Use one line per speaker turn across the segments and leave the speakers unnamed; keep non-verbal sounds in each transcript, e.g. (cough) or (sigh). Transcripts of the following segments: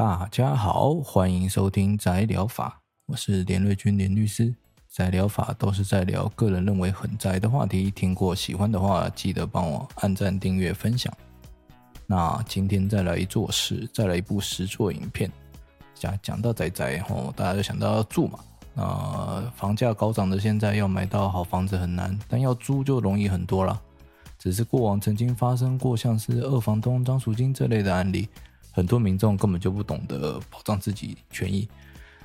大家好，欢迎收听宅聊法，我是连瑞君连律师。宅聊法都是在聊个人认为很宅的话题，听过喜欢的话，记得帮我按赞、订阅、分享。那今天再来一座事，再来一部实作影片。讲讲到宅宅吼，大家就想到要住嘛。呃，房价高涨的现在，要买到好房子很难，但要租就容易很多了。只是过往曾经发生过像是二房东张赎金这类的案例。很多民众根本就不懂得保障自己权益，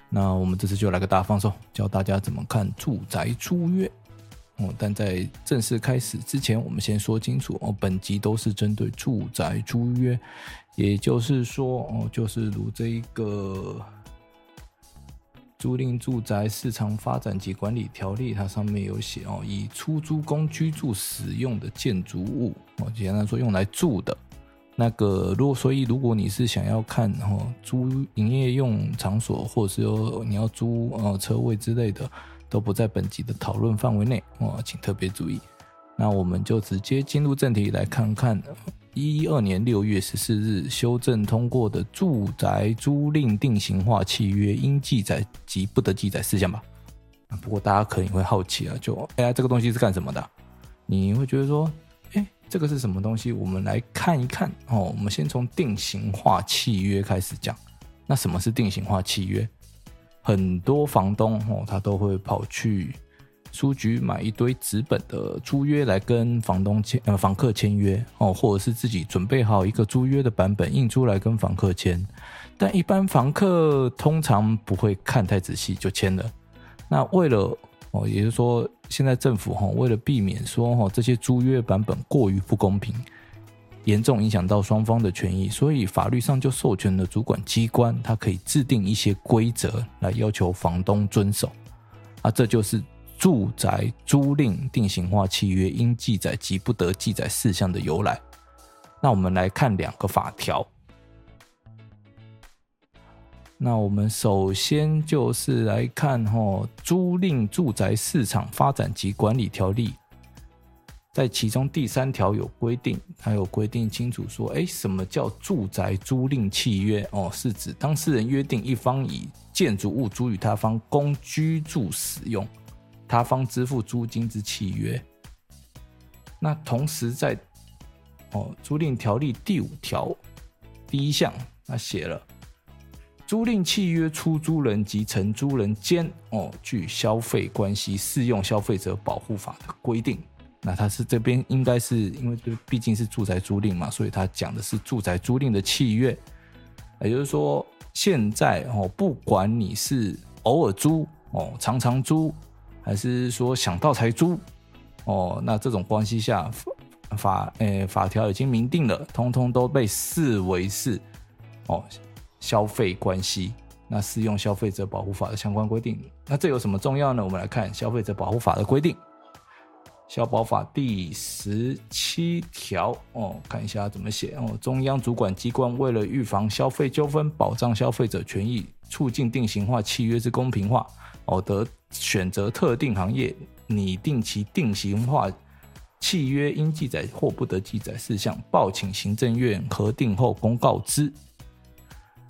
那我们这次就来个大放送，教大家怎么看住宅租约。哦，但在正式开始之前，我们先说清楚哦，本集都是针对住宅租约，也就是说哦，就是如这一个租赁住宅市场发展及管理条例，它上面有写哦，以出租供居住使用的建筑物哦，简单说用来住的。那个，如果所以，如果你是想要看哦租营业用场所，或者是说你要租呃车位之类的，都不在本集的讨论范围内哦，请特别注意。那我们就直接进入正题，来看看一二年六月十四日修正通过的住宅租赁定型化契约应记载及不得记载事项吧。不过大家可能会好奇啊，就哎呀，这个东西是干什么的？你会觉得说。这个是什么东西？我们来看一看哦。我们先从定型化契约开始讲。那什么是定型化契约？很多房东哦，他都会跑去书局买一堆纸本的租约来跟房东签呃房客签约哦，或者是自己准备好一个租约的版本印出来跟房客签。但一般房客通常不会看太仔细就签了。那为了哦，也就是说，现在政府哈为了避免说哈这些租约版本过于不公平，严重影响到双方的权益，所以法律上就授权了主管机关，它可以制定一些规则来要求房东遵守。啊，这就是住宅租赁定型化契约应记载及不得记载事项的由来。那我们来看两个法条。那我们首先就是来看哈《租赁住宅市场发展及管理条例》，在其中第三条有规定，它有规定清楚说，哎，什么叫住宅租赁契约？哦，是指当事人约定一方以建筑物租予他方供居住使用，他方支付租金之契约。那同时在哦《租赁条例》第五条第一项，那写了。租赁契约出租人及承租人间哦，具消费关系，适用消费者保护法的规定。那它是这边应该是因为这毕竟是住宅租赁嘛，所以它讲的是住宅租赁的契约。也就是说，现在哦，不管你是偶尔租哦，常常租，还是说想到才租哦，那这种关系下法诶法条已经明定了，通通都被视为是哦。消费关系，那适用消费者保护法的相关规定。那这有什么重要呢？我们来看消费者保护法的规定，消保法第十七条哦，看一下怎么写哦。中央主管机关为了预防消费纠纷，保障消费者权益，促进定型化契约之公平化，哦，得选择特定行业拟定其定型化契约应记载或不得记载事项，报请行政院核定后公告之。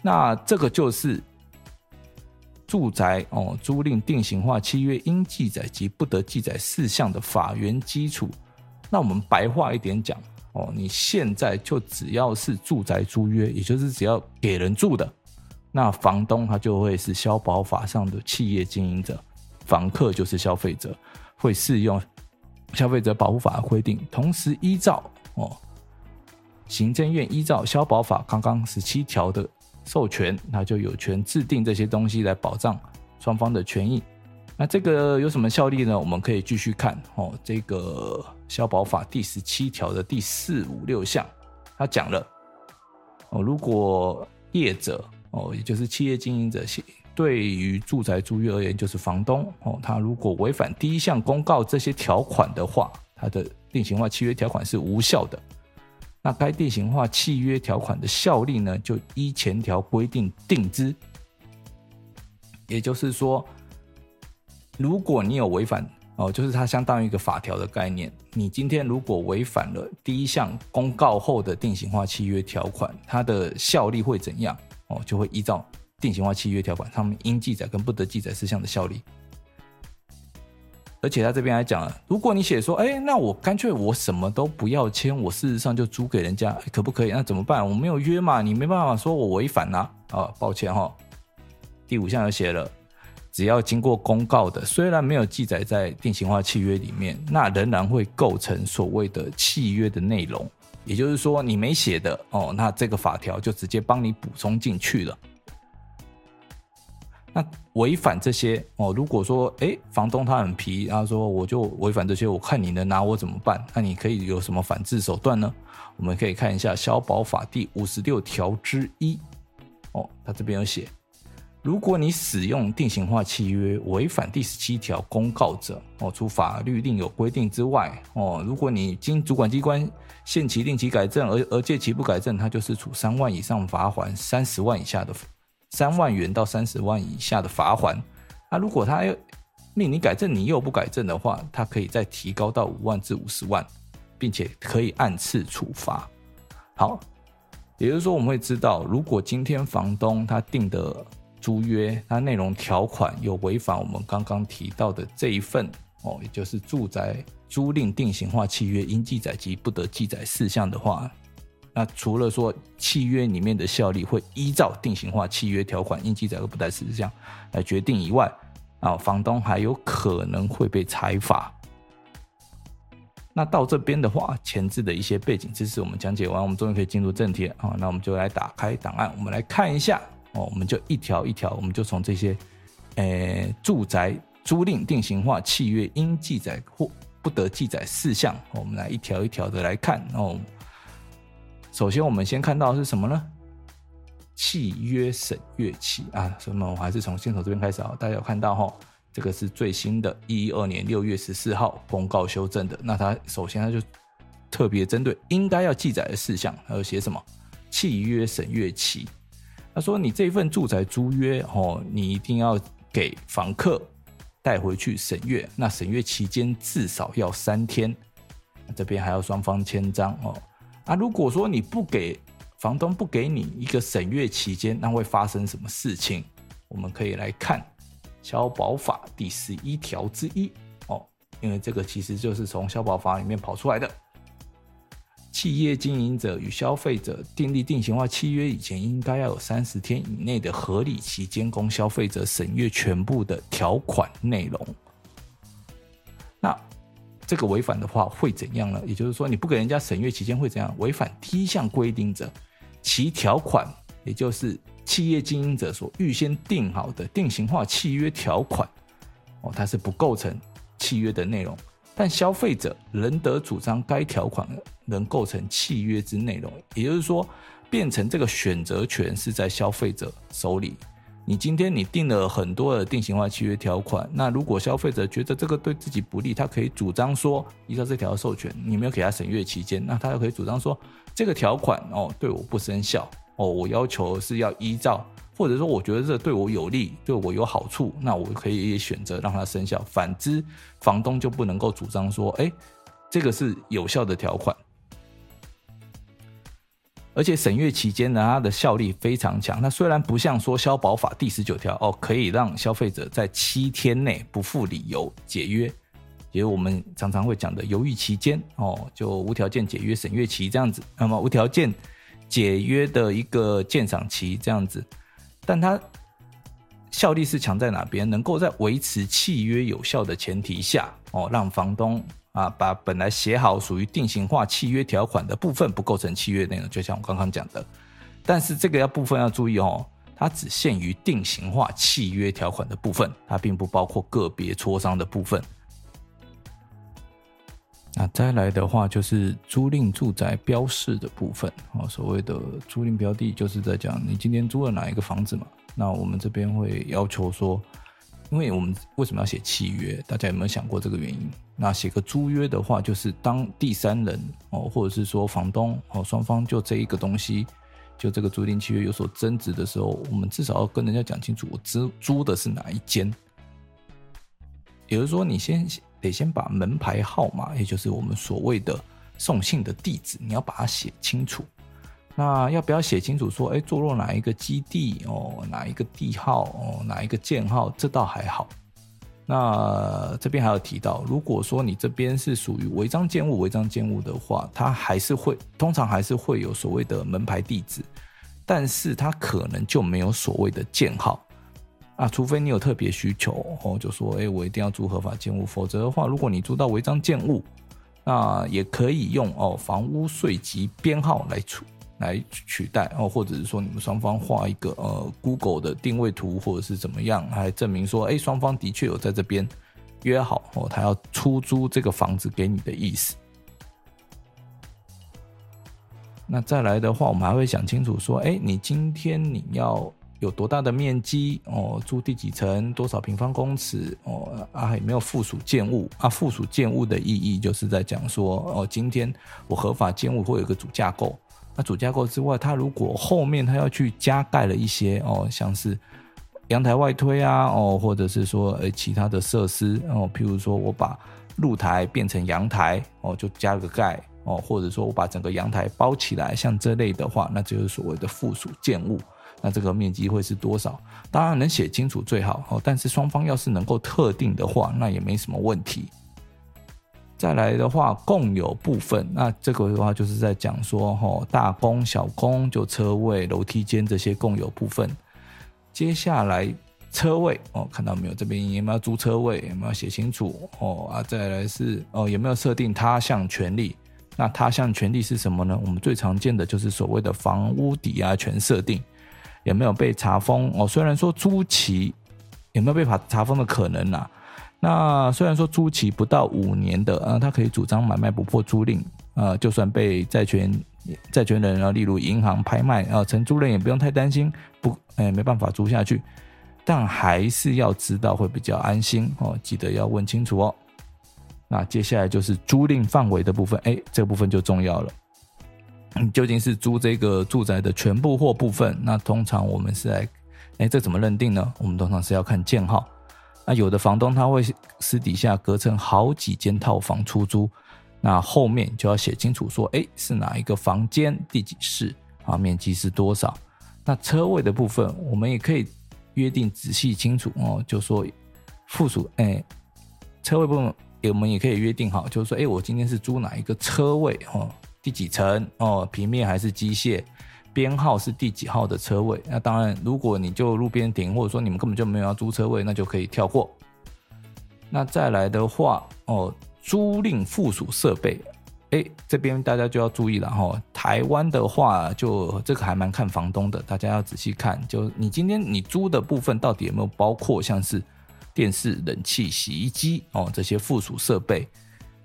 那这个就是住宅哦租赁定型化契约应记载及不得记载事项的法源基础。那我们白话一点讲哦，你现在就只要是住宅租约，也就是只要给人住的，那房东他就会是消保法上的企业经营者，房客就是消费者，会适用消费者保护法的规定，同时依照哦行政院依照消保法刚刚十七条的。授权，那就有权制定这些东西来保障双方的权益。那这个有什么效力呢？我们可以继续看哦。这个消保法第十七条的第四五六项，他讲了哦，如果业者哦，也就是企业经营者，对于住宅租约而言，就是房东哦，他如果违反第一项公告这些条款的话，他的定型化契约条款是无效的。那该定型化契约条款的效力呢，就依前条规定定之。也就是说，如果你有违反哦，就是它相当于一个法条的概念。你今天如果违反了第一项公告后的定型化契约条款，它的效力会怎样？哦，就会依照定型化契约条款上面应记载跟不得记载事项的效力。而且他这边还讲了，如果你写说，哎，那我干脆我什么都不要签，我事实上就租给人家，可不可以？那怎么办？我没有约嘛，你没办法说我违反呐。啊，抱歉哈，第五项有写了，只要经过公告的，虽然没有记载在定型化契约里面，那仍然会构成所谓的契约的内容。也就是说，你没写的哦，那这个法条就直接帮你补充进去了。那违反这些哦，如果说哎，房东他很皮，然后说我就违反这些，我看你能拿我怎么办？那你可以有什么反制手段呢？我们可以看一下《消保法》第五十六条之一哦，他这边有写，如果你使用定型化契约违反第十七条公告者哦，除法律另有规定之外哦，如果你经主管机关限期令其改正而而届期不改正，他就是处三万以上罚锾三十万以下的。三万元到三十万以下的罚款，那如果他命你改正，你又不改正的话，他可以再提高到五万至五十万，并且可以按次处罚。好，也就是说，我们会知道，如果今天房东他定的租约，它内容条款有违反我们刚刚提到的这一份哦，也就是住宅租赁定型化契约应记载及不得记载事项的话。那除了说契约里面的效力会依照定型化契约条款应记载和不得事项来决定以外，啊，房东还有可能会被裁罚。那到这边的话，前置的一些背景知识我们讲解完，我们终于可以进入正题啊。那我们就来打开档案，我们来看一下哦，我们就一条一条，我们就从这些，呃，住宅租赁定型化契约应记载或不得记载事项，我们来一条一条的来看哦。首先，我们先看到是什么呢？契约审阅期啊，什么？我还是从先头这边开始啊。大家有看到哈，这个是最新的，一二年六月十四号公告修正的。那它首先它就特别针对应该要记载的事项，还有写什么？契约审阅期。他说，你这份住宅租约哦，你一定要给房客带回去审阅。那审阅期间至少要三天，这边还要双方签章哦。啊，如果说你不给房东不给你一个审阅期间，那会发生什么事情？我们可以来看《消保法》第十一条之一哦，因为这个其实就是从消保法里面跑出来的。企业经营者与消费者订立定型化契约以前，应该要有三十天以内的合理期间，供消费者审阅全部的条款内容。这个违反的话会怎样呢？也就是说，你不给人家审阅期间会怎样？违反第一项规定者，其条款，也就是企业经营者所预先订好的定型化契约条款，哦，它是不构成契约的内容，但消费者仍得主张该条款能构成契约之内容。也就是说，变成这个选择权是在消费者手里。你今天你定了很多的定型化契约条款，那如果消费者觉得这个对自己不利，他可以主张说，依照这条授权，你没有给他审阅期间，那他就可以主张说，这个条款哦对我不生效哦，我要求是要依照，或者说我觉得这对我有利，对我有好处，那我可以选择让它生效。反之，房东就不能够主张说，哎，这个是有效的条款。而且审阅期间呢，它的效力非常强。那虽然不像说消保法第十九条哦，可以让消费者在七天内不附理由解约，也我们常常会讲的犹豫期间哦，就无条件解约审阅期这样子。那么无条件解约的一个鉴赏期这样子，但它效力是强在哪边？能够在维持契约有效的前提下哦，让房东。啊，把本来写好属于定型化契约条款的部分不构成契约内容，就像我刚刚讲的。但是这个要部分要注意哦，它只限于定型化契约条款的部分，它并不包括个别磋商的部分。那再来的话就是租赁住宅标示的部分哦，所谓的租赁标的，就是在讲你今天租了哪一个房子嘛。那我们这边会要求说。因为我们为什么要写契约？大家有没有想过这个原因？那写个租约的话，就是当第三人哦，或者是说房东哦，双方就这一个东西，就这个租赁契约有所争执的时候，我们至少要跟人家讲清楚，我租租的是哪一间。也就是说，你先得先把门牌号码，也就是我们所谓的送信的地址，你要把它写清楚。那要不要写清楚说，哎，坐落哪一个基地哦，哪一个地号哦，哪一个舰号？这倒还好。那这边还有提到，如果说你这边是属于违章建物，违章建物的话，它还是会通常还是会有所谓的门牌地址，但是它可能就没有所谓的舰号啊，除非你有特别需求哦，就说哎，我一定要租合法建物，否则的话，如果你租到违章建物，那也可以用哦房屋税籍编号来处。来取代哦，或者是说你们双方画一个呃 Google 的定位图，或者是怎么样，来证明说，哎，双方的确有在这边约好哦，他要出租这个房子给你的意思。那再来的话，我们还会想清楚说，哎，你今天你要有多大的面积哦，住第几层，多少平方公尺哦，啊，有没有附属建物啊？附属建物的意义就是在讲说，哦，今天我合法建物会有一个主架构。那主架构之外，它如果后面它要去加盖了一些哦，像是阳台外推啊，哦，或者是说呃其他的设施哦，譬如说我把露台变成阳台哦，就加个盖哦，或者说我把整个阳台包起来，像这类的话，那就是所谓的附属建物。那这个面积会是多少？当然能写清楚最好哦，但是双方要是能够特定的话，那也没什么问题。再来的话，共有部分，那这个的话就是在讲说，吼，大公小公就车位、楼梯间这些共有部分。接下来车位哦，看到没有？这边有没有租车位？有没有写清楚？哦啊，再来是哦，有没有设定他项权利？那他项权利是什么呢？我们最常见的就是所谓的房屋抵押权设定，有没有被查封？哦，虽然说租期有没有被查查封的可能啊？那虽然说租期不到五年的啊，他可以主张买卖不破租赁啊，就算被债权债权人啊，例如银行拍卖啊，承租人也不用太担心，不，哎，没办法租下去，但还是要知道会比较安心哦，记得要问清楚哦。那接下来就是租赁范围的部分，哎，这部分就重要了，究竟是租这个住宅的全部或部分？那通常我们是来，哎，这怎么认定呢？我们通常是要看建号。那有的房东他会私底下隔成好几间套房出租，那后面就要写清楚说，哎，是哪一个房间，第几室啊，面积是多少？那车位的部分，我们也可以约定仔细清楚哦，就说附属，哎，车位部分，我们也可以约定好，就是说，哎，我今天是租哪一个车位哦，第几层哦，平面还是机械？编号是第几号的车位？那当然，如果你就路边停，或者说你们根本就没有要租车位，那就可以跳过。那再来的话，哦，租赁附属设备，哎，这边大家就要注意了哈。台湾的话，就这个还蛮看房东的，大家要仔细看，就你今天你租的部分到底有没有包括像是电视、冷气、洗衣机哦这些附属设备？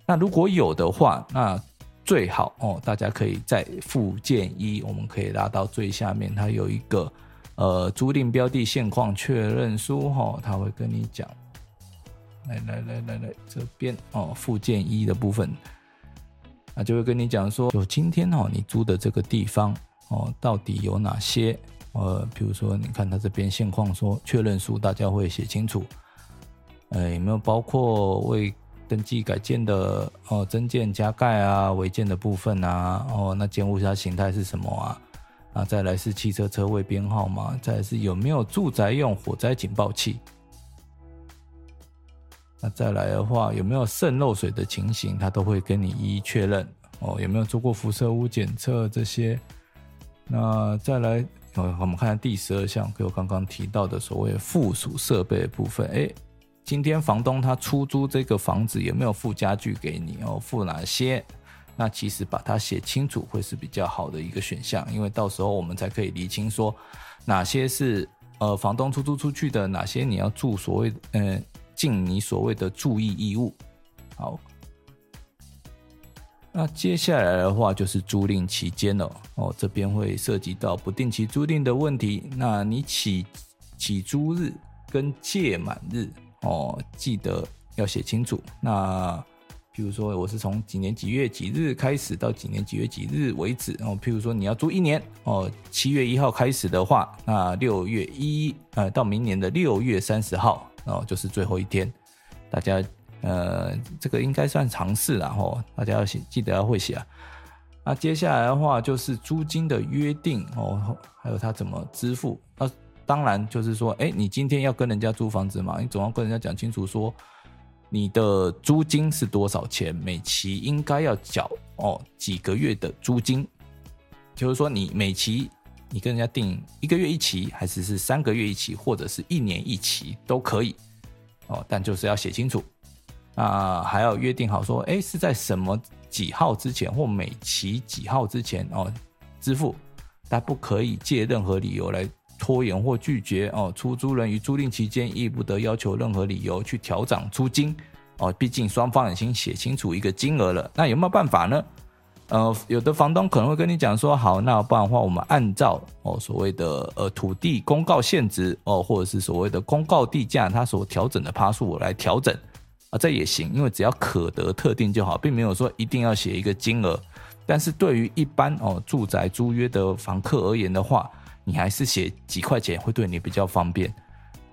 那如果有的话，那最好哦，大家可以在附件一，我们可以拉到最下面，它有一个呃租赁标的现况确认书哈、哦，他会跟你讲，来来来来来这边哦，附件一的部分，那就会跟你讲说，就今天哦，你租的这个地方哦，到底有哪些呃，比如说你看他这边现况说确认书，大家会写清楚，呃，有没有包括为登记改建的哦，增建加盖啊，违建的部分啊，哦，那建物它形态是什么啊？啊，再来是汽车车位编号嘛，再来是有没有住宅用火灾警报器？那再来的话，有没有渗漏水的情形，它都会跟你一一确认哦。有没有做过辐射污检测这些？那再来，哦，我们看第十二项，给我刚刚提到的所谓附属设备的部分，哎。今天房东他出租这个房子有没有附家具给你哦？附哪些？那其实把它写清楚会是比较好的一个选项，因为到时候我们才可以厘清说哪些是呃房东出租出去的，哪些你要注所谓呃尽你所谓的注意义务。好，那接下来的话就是租赁期间了哦，这边会涉及到不定期租赁的问题。那你起起租日跟届满日。哦，记得要写清楚。那譬如说，我是从几年几月几日开始到几年几月几日为止。哦，譬如说你要租一年，哦，七月一号开始的话，那六月一呃到明年的六月三十号，哦，就是最后一天。大家呃，这个应该算常识了哈，大家要写，记得要会写啊。那接下来的话就是租金的约定哦，还有他怎么支付。那当然就是说，哎，你今天要跟人家租房子嘛，你总要跟人家讲清楚说，你的租金是多少钱，每期应该要缴哦几个月的租金。就是说，你每期你跟人家定一个月一期，还是是三个月一期，或者是一年一期都可以哦，但就是要写清楚。啊，还要约定好说，哎，是在什么几号之前或每期几号之前哦支付，但不可以借任何理由来拖延或拒绝哦。出租人于租赁期间亦不得要求任何理由去调涨租金哦。毕竟双方已经写清楚一个金额了，那有没有办法呢？呃，有的房东可能会跟你讲说，好，那不然的话，我们按照哦所谓的呃土地公告现值哦，或者是所谓的公告地价，它所调整的趴数我来调整。啊，这也行，因为只要可得特定就好，并没有说一定要写一个金额。但是对于一般哦住宅租约的房客而言的话，你还是写几块钱会对你比较方便。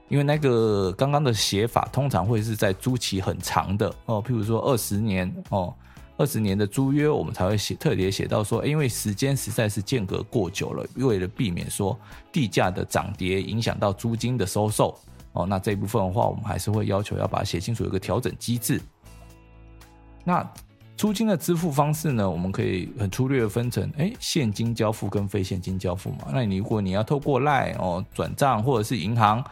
因为那个刚刚的写法通常会是在租期很长的哦，譬如说二十年哦，二十年的租约，我们才会写特别写到说，因为时间实在是间隔过久了，为了避免说地价的涨跌影响到租金的收受。哦，那这一部分的话，我们还是会要求要把它写清楚，有个调整机制。那租金的支付方式呢，我们可以很粗略的分成，哎，现金交付跟非现金交付嘛。那你如果你要透过 LINE 哦转账或者是银行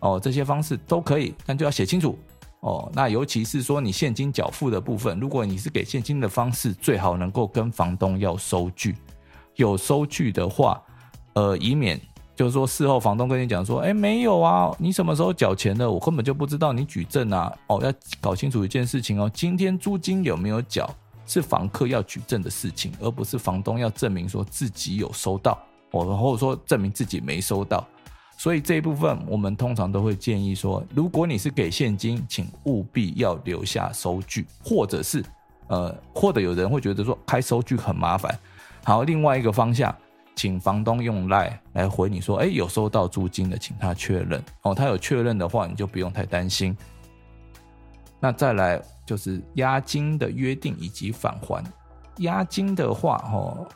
哦这些方式都可以，但就要写清楚哦。那尤其是说你现金缴付的部分，如果你是给现金的方式，最好能够跟房东要收据，有收据的话，呃，以免。就是说，事后房东跟你讲说，哎，没有啊，你什么时候缴钱的？我根本就不知道，你举证啊！哦，要搞清楚一件事情哦，今天租金有没有缴，是房客要举证的事情，而不是房东要证明说自己有收到，哦，或者说证明自己没收到。所以这一部分，我们通常都会建议说，如果你是给现金，请务必要留下收据，或者是，呃，或者有人会觉得说开收据很麻烦。好，另外一个方向。请房东用 LINE 来回你说，哎，有收到租金的，请他确认哦。他有确认的话，你就不用太担心。那再来就是押金的约定以及返还。押金的话，哦，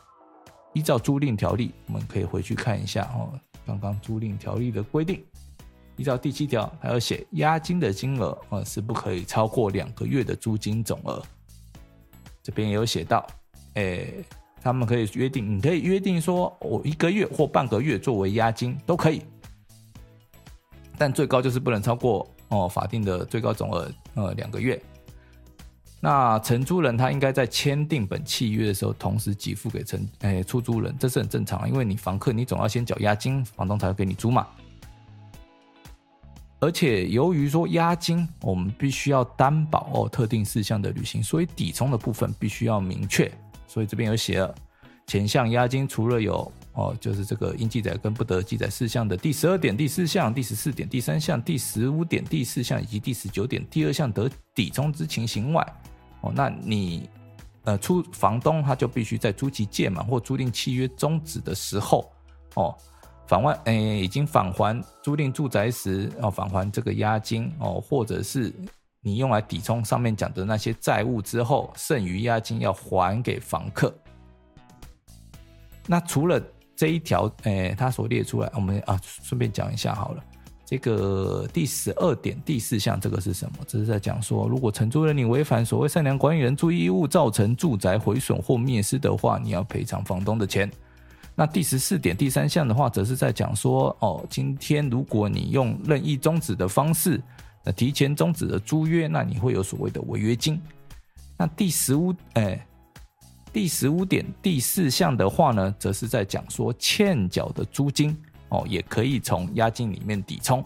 依照租赁条例，我们可以回去看一下哦。刚刚租赁条例的规定，依照第七条，还有写押金的金额啊是不可以超过两个月的租金总额。这边也有写到，哎。他们可以约定，你可以约定说，我一个月或半个月作为押金都可以，但最高就是不能超过哦法定的最高总额呃两个月。那承租人他应该在签订本契约的时候，同时给付给承诶出租人，这是很正常，因为你房客你总要先缴押金，房东才会给你租嘛。而且由于说押金我们必须要担保哦特定事项的履行，所以抵充的部分必须要明确。所以这边有写了，前项押金除了有哦，就是这个应记载跟不得记载事项的第十二点第四项、第十四点第三项、第十五点第四项以及第十九点第二项得抵充之情形外，哦，那你呃出房东他就必须在租期届满或租赁契约终止的时候，哦，返还诶已经返还租赁住宅时哦返还这个押金哦，或者是。你用来抵充上面讲的那些债务之后，剩余押金要还给房客。那除了这一条，诶，他所列出来，我们啊顺便讲一下好了。这个第十二点第四项，这个是什么？这是在讲说，如果承租人你违反所谓善良管理人注意义务，造成住宅毁损或灭失的话，你要赔偿房东的钱。那第十四点第三项的话，则是在讲说，哦，今天如果你用任意终止的方式。那提前终止的租约，那你会有所谓的违约金。那第十五，哎，第十五点第四项的话呢，则是在讲说欠缴的租金哦，也可以从押金里面抵充。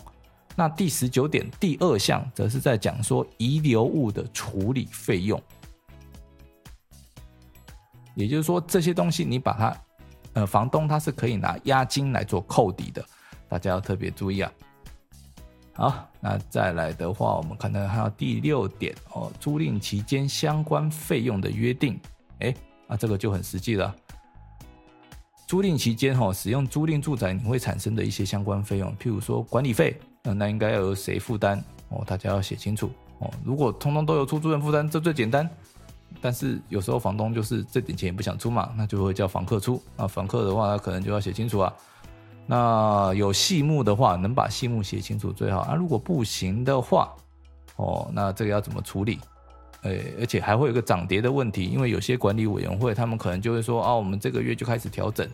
那第十九点第二项，则是在讲说遗留物的处理费用。也就是说，这些东西你把它，呃，房东他是可以拿押金来做扣抵的，大家要特别注意啊。好，那再来的话，我们可能还有第六点哦，租赁期间相关费用的约定。哎，啊，这个就很实际了。租赁期间哈，使用租赁住宅你会产生的一些相关费用，譬如说管理费，那那应该要由谁负担？哦，大家要写清楚哦。如果通通都由出租人负担，这最简单。但是有时候房东就是这点钱也不想出嘛，那就会叫房客出。那房客的话，他可能就要写清楚啊。那有细目的话，能把细目写清楚最好啊。如果不行的话，哦，那这个要怎么处理？诶，而且还会有个涨跌的问题，因为有些管理委员会他们可能就会说啊，我们这个月就开始调整，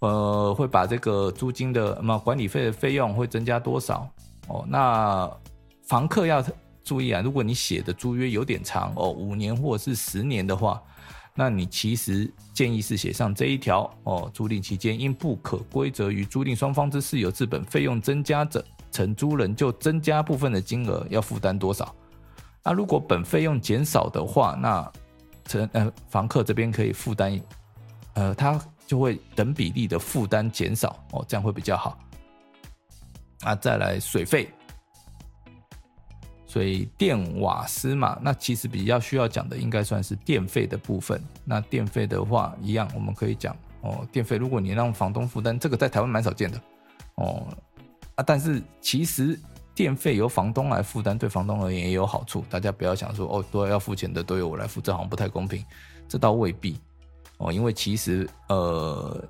呃，会把这个租金的嘛管理费的费用会增加多少？哦，那房客要注意啊，如果你写的租约有点长哦，五年或者是十年的话。那你其实建议是写上这一条哦，租赁期间因不可归责于租赁双方之事由自本费用增加者，承租人就增加部分的金额要负担多少？那如果本费用减少的话，那承呃房客这边可以负担，呃他就会等比例的负担减少哦，这样会比较好。啊，再来水费。所以电瓦斯嘛，那其实比较需要讲的应该算是电费的部分。那电费的话，一样我们可以讲哦，电费如果你让房东负担，这个在台湾蛮少见的哦啊。但是其实电费由房东来负担，对房东而言也有好处。大家不要想说哦，都要付钱的都由我来付，这好像不太公平。这倒未必哦，因为其实呃，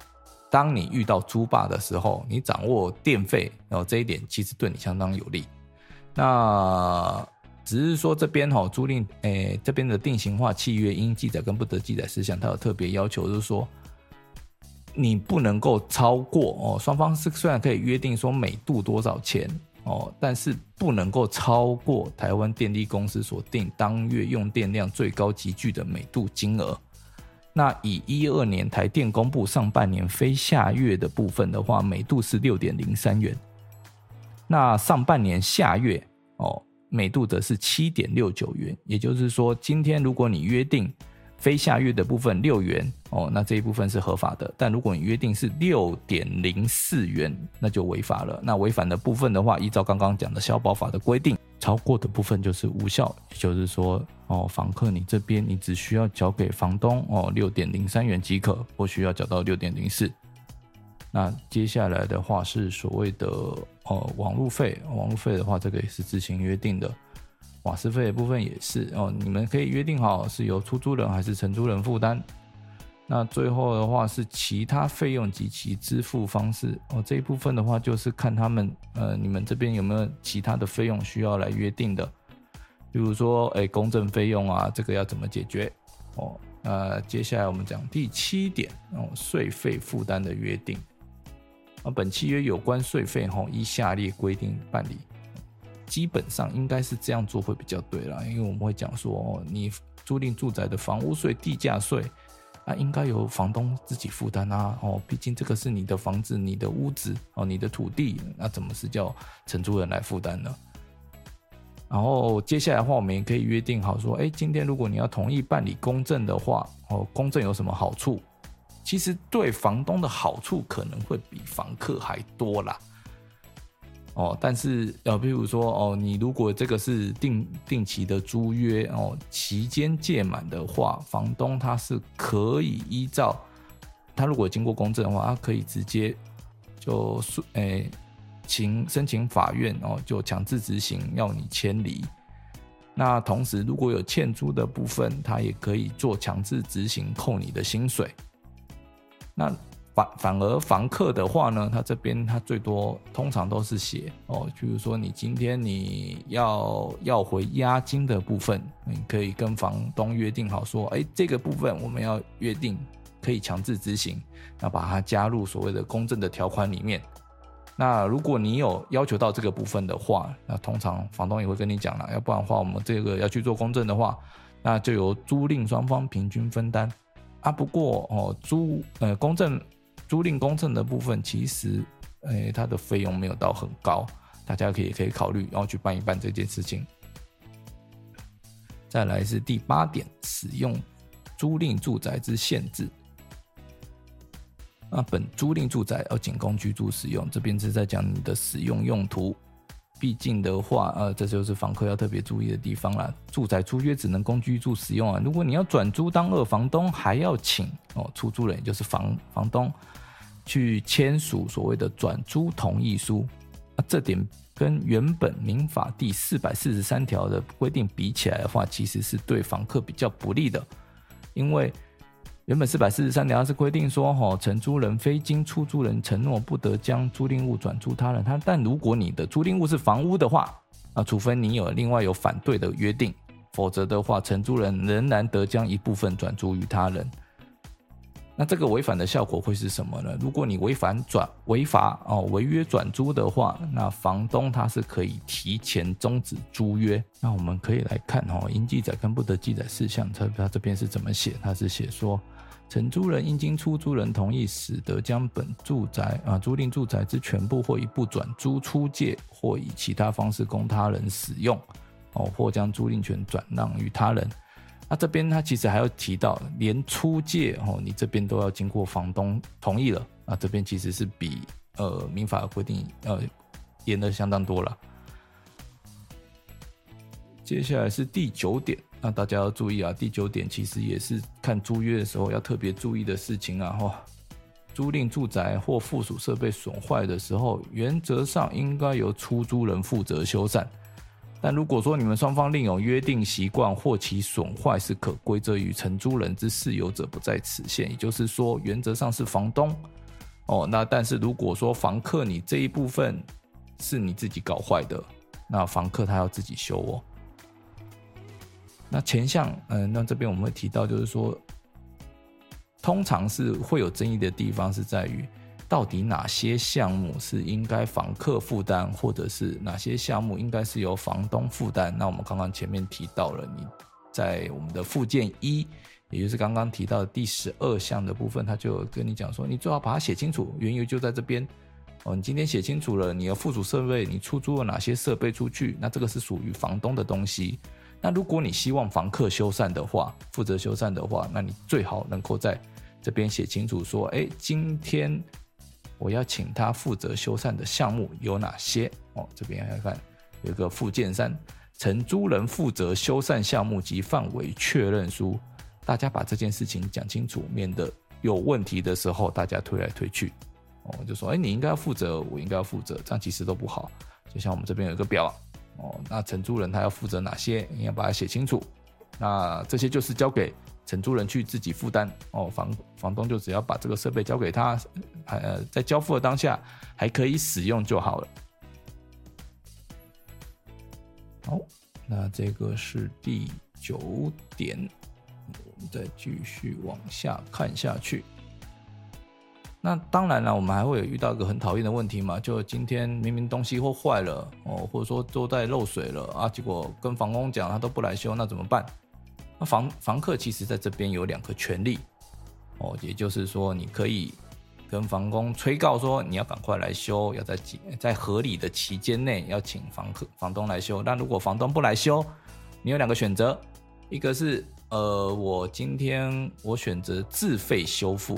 当你遇到租霸的时候，你掌握电费哦，这一点其实对你相当有利。那只是说这边哈租赁诶，这边的定型化契约应记载跟不得记载事项，它有特别要求，就是说你不能够超过哦，双方是虽然可以约定说每度多少钱哦，但是不能够超过台湾电力公司所定当月用电量最高集聚的每度金额。那以一二年台电公布上半年非下月的部分的话，每度是六点零三元。那上半年下月哦，每度则是七点六九元，也就是说，今天如果你约定非下月的部分六元哦，那这一部分是合法的；但如果你约定是六点零四元，那就违法了。那违反的部分的话，依照刚刚讲的消保法的规定，超过的部分就是无效，也就是说哦，房客你这边你只需要缴给房东哦六点零三元即可，不需要缴到六点零四。那接下来的话是所谓的呃网路费，网路费的话，这个也是自行约定的。瓦斯费的部分也是哦，你们可以约定好是由出租人还是承租人负担。那最后的话是其他费用及其支付方式哦，这一部分的话就是看他们呃你们这边有没有其他的费用需要来约定的，比如说哎公证费用啊，这个要怎么解决哦？那接下来我们讲第七点哦，税费负担的约定。本契约有关税费吼，依下列规定办理，基本上应该是这样做会比较对啦，因为我们会讲说哦，你租赁住宅的房屋税、地价税，那应该由房东自己负担啊，哦，毕竟这个是你的房子、你的屋子哦、你的土地，那怎么是叫承租人来负担呢？然后接下来的话，我们也可以约定好说，哎，今天如果你要同意办理公证的话，哦，公证有什么好处？其实对房东的好处可能会比房客还多啦，哦，但是呃，比如说哦，你如果这个是定定期的租约哦，期间届满的话，房东他是可以依照他如果经过公证的话，他可以直接就诶请申请法院哦，就强制执行要你迁离。那同时如果有欠租的部分，他也可以做强制执行扣你的薪水。那反反而房客的话呢，他这边他最多通常都是写哦，比如说你今天你要要回押金的部分，你可以跟房东约定好说，哎，这个部分我们要约定可以强制执行，要把它加入所谓的公证的条款里面。那如果你有要求到这个部分的话，那通常房东也会跟你讲了，要不然的话我们这个要去做公证的话，那就由租赁双方平均分担。啊，不过哦，租呃公证租赁公证的部分，其实诶它的费用没有到很高，大家可以可以考虑，然后去办一办这件事情。再来是第八点，使用租赁住宅之限制。那本租赁住宅要仅供居住使用，这边是在讲你的使用用途。毕竟的话，呃，这就是房客要特别注意的地方了。住宅租约只能供居住使用啊，如果你要转租当二房东，还要请哦出租人，也就是房房东去签署所谓的转租同意书。那这点跟原本民法第四百四十三条的规定比起来的话，其实是对房客比较不利的，因为原本四百四十三条是规定说，哈，承租人非经出租人承诺，不得将租赁物转租他人。他但如果你的租赁物是房屋的话，啊，除非你有另外有反对的约定，否则的话，承租人仍然得将一部分转租于他人。那这个违反的效果会是什么呢？如果你违反转违法哦违约转租的话，那房东他是可以提前终止租约。那我们可以来看哦，应记载跟不得记载事项，他他这边是怎么写？他是写说，承租人应经出租人同意，使得将本住宅啊租赁住宅之全部或一部转租出借，或以其他方式供他人使用，哦，或将租赁权转让于他人。那这边他其实还要提到，连出借哦，你这边都要经过房东同意了。那这边其实是比呃民法规定呃严的相当多了。接下来是第九点，那大家要注意啊，第九点其实也是看租约的时候要特别注意的事情啊。哈，租赁住宅或附属设备损坏的时候，原则上应该由出租人负责修缮。但如果说你们双方另有约定习惯，或其损坏是可归责于承租人之事由者不在此限，也就是说原则上是房东哦。那但是如果说房客你这一部分是你自己搞坏的，那房客他要自己修哦。那前项，嗯、那这边我们会提到，就是说，通常是会有争议的地方是在于。到底哪些项目是应该房客负担，或者是哪些项目应该是由房东负担？那我们刚刚前面提到了，你在我们的附件一，也就是刚刚提到的第十二项的部分，他就跟你讲说，你最好把它写清楚，缘由就在这边哦。你今天写清楚了，你的附属设备，你出租了哪些设备出去，那这个是属于房东的东西。那如果你希望房客修缮的话，负责修缮的话，那你最好能够在这边写清楚说，哎，今天。我要请他负责修缮的项目有哪些？哦，这边来看，有一个附件三，承租人负责修缮项目及范围确认书。大家把这件事情讲清楚，免得有问题的时候大家推来推去。哦，就说，哎，你应该要负责，我应该要负责，这样其实都不好。就像我们这边有一个表，(laughs) 哦，那承租人他要负责哪些？你要把它写清楚。那这些就是交给。承租人去自己负担哦，房房东就只要把这个设备交给他，呃，在交付的当下还可以使用就好了。好，那这个是第九点，我们再继续往下看下去。那当然了，我们还会有遇到一个很讨厌的问题嘛，就今天明明东西或坏了哦，或者说都在漏水了啊，结果跟房东讲他都不来修，那怎么办？那房房客其实在这边有两个权利哦，也就是说，你可以跟房东催告说，你要赶快来修，要在几在合理的期间内要请房客房东来修。但如果房东不来修，你有两个选择，一个是呃，我今天我选择自费修复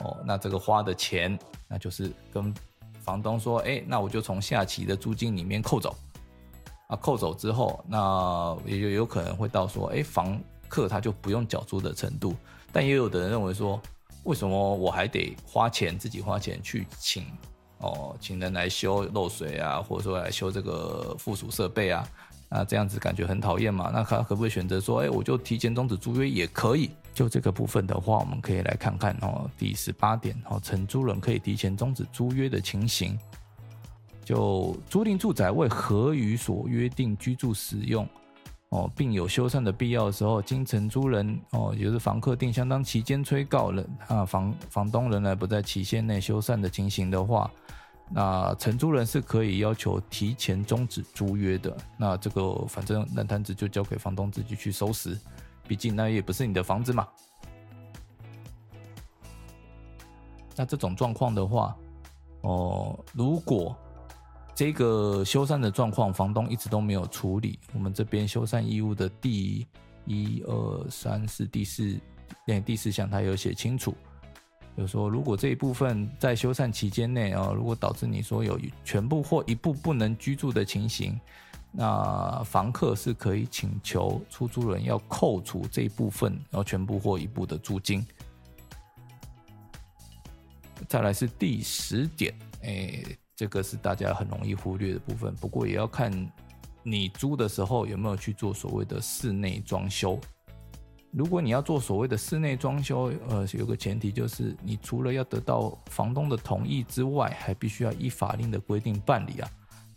哦，那这个花的钱，那就是跟房东说，哎，那我就从下期的租金里面扣走啊，扣走之后，那也就有可能会到说，哎，房客他就不用缴租的程度，但也有的人认为说，为什么我还得花钱自己花钱去请哦，请人来修漏水啊，或者说来修这个附属设备啊，那这样子感觉很讨厌嘛？那他可不可以选择说，哎，我就提前终止租约也可以？就这个部分的话，我们可以来看看哦，第十八点哦，承租人可以提前终止租约的情形，就租赁住宅为合于所约定居住使用。哦，并有修缮的必要的时候，经承租人哦，也就是房客定相当期间催告人啊，房房东仍然不在期限内修缮的情形的话，那承租人是可以要求提前终止租约的。那这个反正烂摊子就交给房东自己去收拾，毕竟那也不是你的房子嘛。那这种状况的话，哦，如果这个修缮的状况，房东一直都没有处理。我们这边修缮义务的第一、二、三、四、第四，那第四项他有写清楚，就说如果这一部分在修缮期间内啊，如果导致你说有全部或一部不能居住的情形，那房客是可以请求出租人要扣除这一部分，然后全部或一部的租金。再来是第十点，哎。这个是大家很容易忽略的部分。不过也要看你租的时候有没有去做所谓的室内装修。如果你要做所谓的室内装修，呃，有个前提就是，你除了要得到房东的同意之外，还必须要依法令的规定办理啊，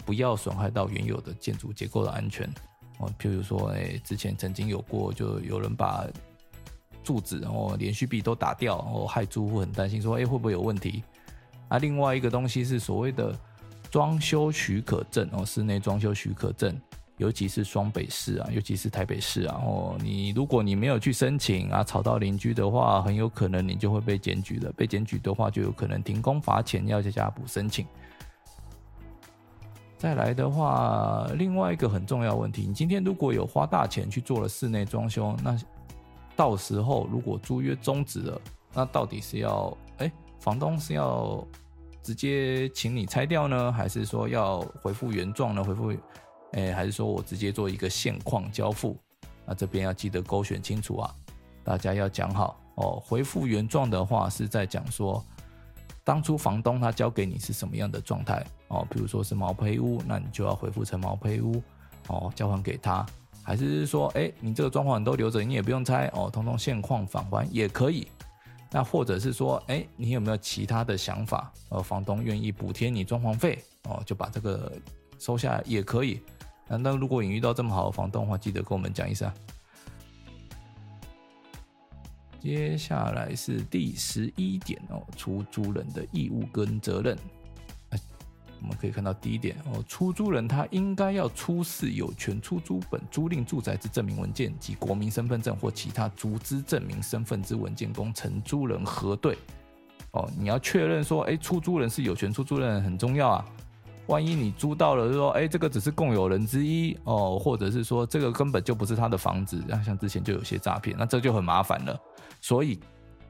不要损害到原有的建筑结构的安全。哦，譬如说，哎，之前曾经有过，就有人把柱子然后连续壁都打掉，然后害住户很担心，说，哎，会不会有问题？啊，另外一个东西是所谓的装修许可证哦，室内装修许可证。尤其是双北市啊，尤其是台北市啊，哦，你如果你没有去申请啊，吵到邻居的话，很有可能你就会被检举了。被检举的话，就有可能停工罚钱，要加补申请。再来的话，另外一个很重要问题，你今天如果有花大钱去做了室内装修，那到时候如果租约终止了，那到底是要哎，房东是要直接请你拆掉呢，还是说要恢复原状呢？恢复？哎，还是说我直接做一个现况交付？那这边要记得勾选清楚啊！大家要讲好哦。恢复原状的话，是在讲说当初房东他交给你是什么样的状态哦。比如说是毛坯屋，那你就要恢复成毛坯屋哦，交还给他。还是说，哎，你这个装潢你都留着，你也不用拆哦，通通现况返还也可以。那或者是说，哎，你有没有其他的想法？呃，房东愿意补贴你装潢费哦，就把这个收下来也可以。那如果你遇到这么好的房东的话，记得跟我们讲一声。接下来是第十一点哦，出租人的义务跟责任。我们可以看到第一点哦，出租人他应该要出示有权出租本租赁住宅之证明文件及国民身份证或其他足资证明身份之文件供承租人核对。哦，你要确认说，哎，出租人是有权出租人很重要啊。万一你租到了，说哎，这个只是共有人之一哦，或者是说这个根本就不是他的房子，那像之前就有些诈骗，那这就很麻烦了。所以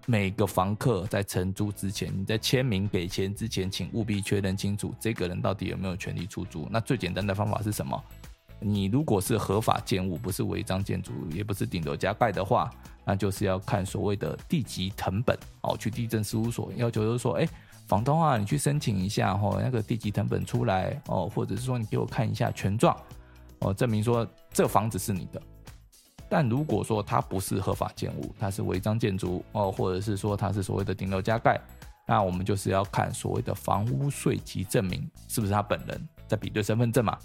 每个房客在承租之前，你在签名给钱之前，请务必确认清楚这个人到底有没有权利出租。那最简单的方法是什么？你如果是合法建物，不是违章建筑，也不是顶楼加盖的话，那就是要看所谓的地籍成本哦，去地政事务所要求就是说，哎。房东啊，你去申请一下哦，那个地籍謄本出来哦，或者是说你给我看一下权状哦，证明说这房子是你的。但如果说它不是合法建物，它是违章建筑哦，或者是说它是所谓的顶楼加盖，那我们就是要看所谓的房屋税籍证明是不是他本人，在比对身份证嘛。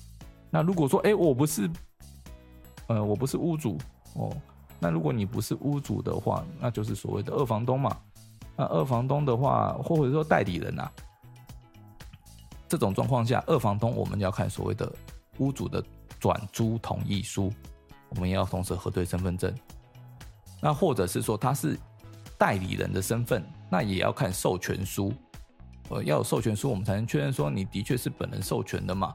那如果说哎，我不是，呃，我不是屋主哦，那如果你不是屋主的话，那就是所谓的二房东嘛。那二房东的话，或者说代理人啊，这种状况下，二房东我们要看所谓的屋主的转租同意书，我们也要同时核对身份证。那或者是说他是代理人的身份，那也要看授权书。呃，要有授权书，我们才能确认说你的确是本人授权的嘛。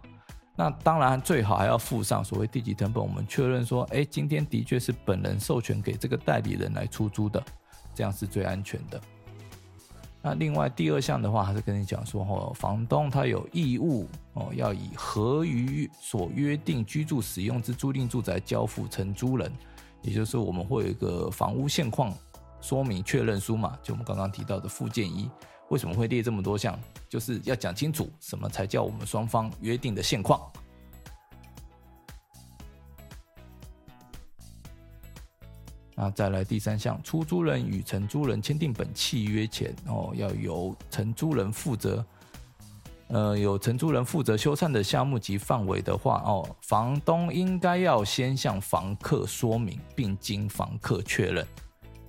那当然最好还要附上所谓地籍謄本，我们确认说，哎，今天的确是本人授权给这个代理人来出租的，这样是最安全的。那另外第二项的话，还是跟你讲说，哦，房东他有义务哦，要以合于所约定居住使用之租赁住宅交付承租人，也就是，我们会有一个房屋现况说明确认书嘛，就我们刚刚提到的附件一，为什么会列这么多项？就是要讲清楚什么才叫我们双方约定的现况。那再来第三项，出租人与承租人签订本契约前，哦，要由承租人负责，呃，有承租人负责修缮的项目及范围的话，哦，房东应该要先向房客说明，并经房客确认。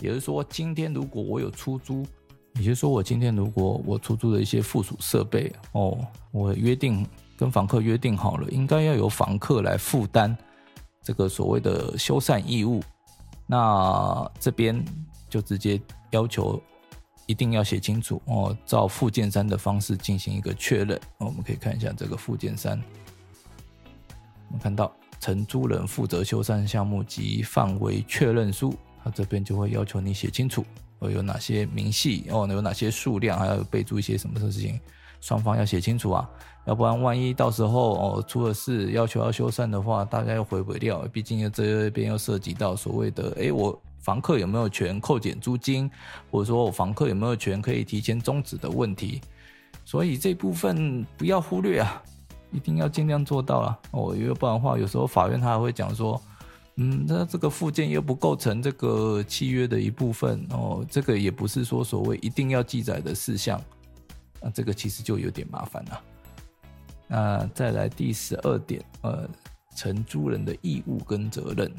也就是说，今天如果我有出租，也就是说，我今天如果我出租的一些附属设备，哦，我约定跟房客约定好了，应该要由房客来负担这个所谓的修缮义务。那这边就直接要求一定要写清楚哦，照附件三的方式进行一个确认。我们可以看一下这个附件三，我们看到承租人负责修缮项目及范围确认书，它这边就会要求你写清楚哦，有哪些明细哦，有哪些数量，还要备注一些什么事情，双方要写清楚啊，要不然万一到时候哦出了事，要求要修缮的话，大家又回不掉，毕竟这边又涉及到所谓的，诶，我房客有没有权扣减租金，或者说我房客有没有权可以提前终止的问题，所以这部分不要忽略啊，一定要尽量做到啊。哦，因为不然的话，有时候法院他还会讲说，嗯，那这个附件又不构成这个契约的一部分哦，这个也不是说所谓一定要记载的事项，那这个其实就有点麻烦了。那再来第十二点，呃，承租人的义务跟责任。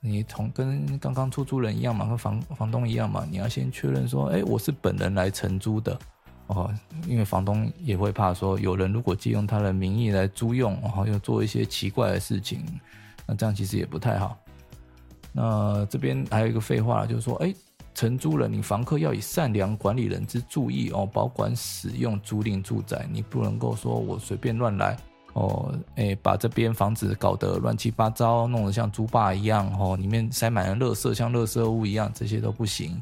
你同跟刚刚出租人一样嘛，跟房房东一样嘛，你要先确认说，哎，我是本人来承租的哦，因为房东也会怕说，有人如果借用他的名义来租用，然后又做一些奇怪的事情，那这样其实也不太好。那这边还有一个废话，就是说，哎，承租人，你房客要以善良管理人之注意哦，保管使用租赁住宅，你不能够说我随便乱来。哦，哎，把这边房子搞得乱七八糟，弄得像猪坝一样，哦，里面塞满了垃圾，像垃圾屋一样，这些都不行。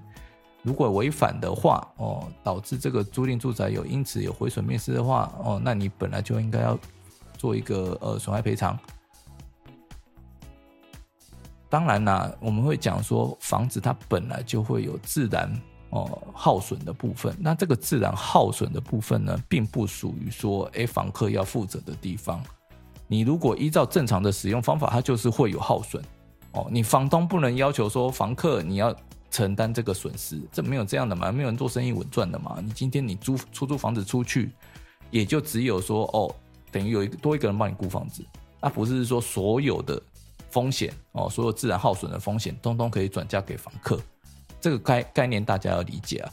如果违反的话，哦，导致这个租赁住宅有因此有毁损灭失的话，哦，那你本来就应该要做一个呃损害赔偿。当然啦，我们会讲说房子它本来就会有自然。哦，耗损的部分，那这个自然耗损的部分呢，并不属于说，诶，房客要负责的地方。你如果依照正常的使用方法，它就是会有耗损。哦，你房东不能要求说，房客你要承担这个损失，这没有这样的嘛，没有人做生意稳赚的嘛。你今天你租出租房子出去，也就只有说，哦，等于有一个多一个人帮你顾房子，那不是说所有的风险哦，所有自然耗损的风险，通通可以转嫁给房客。这个概概念大家要理解啊。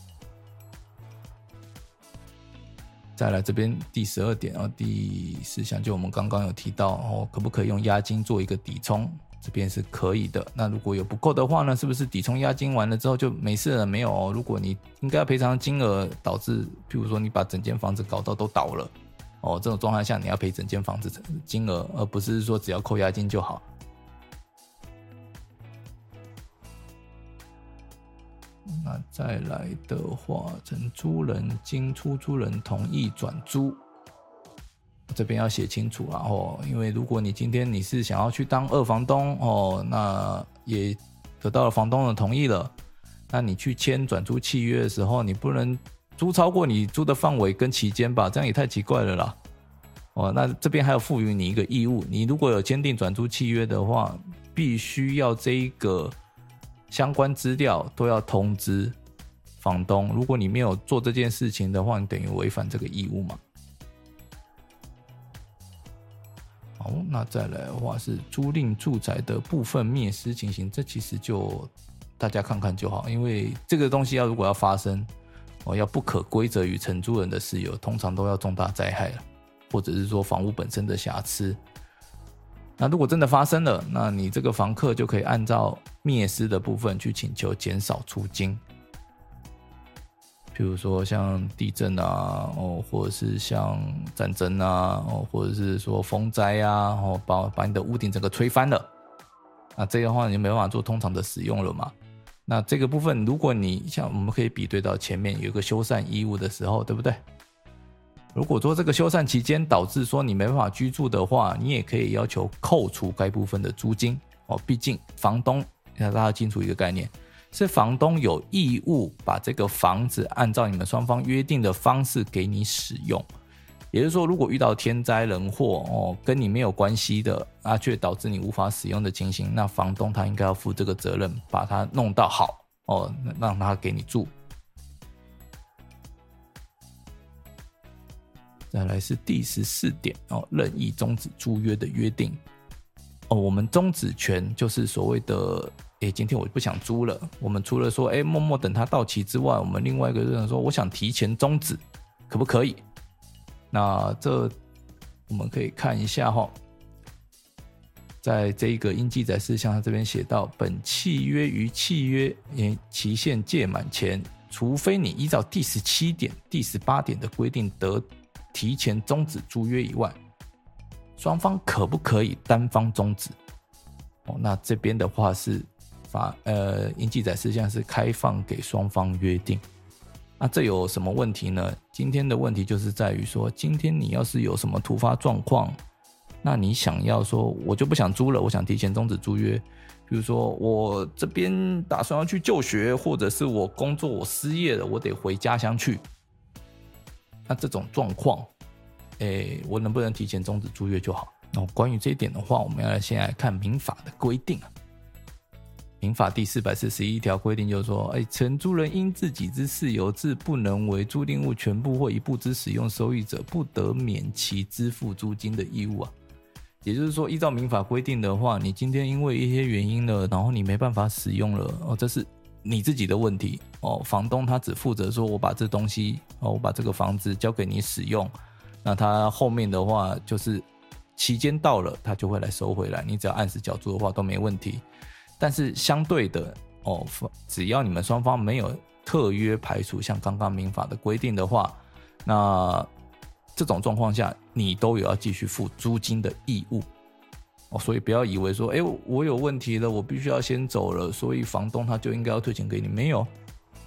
再来这边第十二点啊，第四项就我们刚刚有提到哦，可不可以用押金做一个抵充？这边是可以的。那如果有不够的话呢，是不是抵充押金完了之后就没事了？没有。如果你应该要赔偿金额导致，譬如说你把整间房子搞到都倒了哦，这种状态下你要赔整间房子金额，而不是说只要扣押金就好。那再来的话，承租人经出租人同意转租，这边要写清楚啊！哦，因为如果你今天你是想要去当二房东哦，那也得到了房东的同意了，那你去签转租契约的时候，你不能租超过你租的范围跟期间吧？这样也太奇怪了啦！哦，那这边还有赋予你一个义务，你如果有签订转租契约的话，必须要这一个。相关资料都要通知房东。如果你没有做这件事情的话，你等于违反这个义务嘛。好，那再来的话是租赁住宅的部分灭失情形，这其实就大家看看就好，因为这个东西要如果要发生，哦，要不可归责于承租人的事由，通常都要重大灾害了，或者是说房屋本身的瑕疵。那如果真的发生了，那你这个房客就可以按照灭失的部分去请求减少租金。比如说像地震啊，哦，或者是像战争啊，哦，或者是说风灾啊，哦，把把你的屋顶整个吹翻了，那这样的话你就没办法做通常的使用了嘛。那这个部分，如果你像我们可以比对到前面有一个修缮义务的时候，对不对？如果说这个修缮期间导致说你没办法居住的话，你也可以要求扣除该部分的租金哦。毕竟房东要大家清楚一个概念，是房东有义务把这个房子按照你们双方约定的方式给你使用。也就是说，如果遇到天灾人祸哦，跟你没有关系的啊，却导致你无法使用的情形，那房东他应该要负这个责任，把它弄到好哦，让他给你住。再来是第十四点哦，任意终止租约的约定哦。我们终止权就是所谓的，诶，今天我不想租了。我们除了说，诶，默默等它到期之外，我们另外一个就是说，我想提前终止，可不可以？那这我们可以看一下哈，在这一个应记载事项，它这边写到，本契约于契约诶期限届满前，除非你依照第十七点、第十八点的规定得。提前终止租约以外，双方可不可以单方终止？哦，那这边的话是法呃，应记载事项是开放给双方约定。那这有什么问题呢？今天的问题就是在于说，今天你要是有什么突发状况，那你想要说，我就不想租了，我想提前终止租约。比如说，我这边打算要去就学，或者是我工作我失业了，我得回家乡去。那这种状况，诶，我能不能提前终止租约就好？那关于这一点的话，我们要来先来看民法的规定啊。民法第四百四十一条规定就是说，哎，承租人因自己之事由致不能为租赁物全部或一部之使用收益者，不得免其支付租金的义务啊。也就是说，依照民法规定的话，你今天因为一些原因了，然后你没办法使用了，哦，这是你自己的问题哦。房东他只负责说，我把这东西哦，我把这个房子交给你使用，那他后面的话就是期间到了，他就会来收回来，你只要按时缴租的话都没问题。但是相对的哦，只要你们双方没有特约排除，像刚刚民法的规定的话，那这种状况下，你都有要继续付租金的义务哦。所以不要以为说，哎，我有问题了，我必须要先走了，所以房东他就应该要退钱给你。没有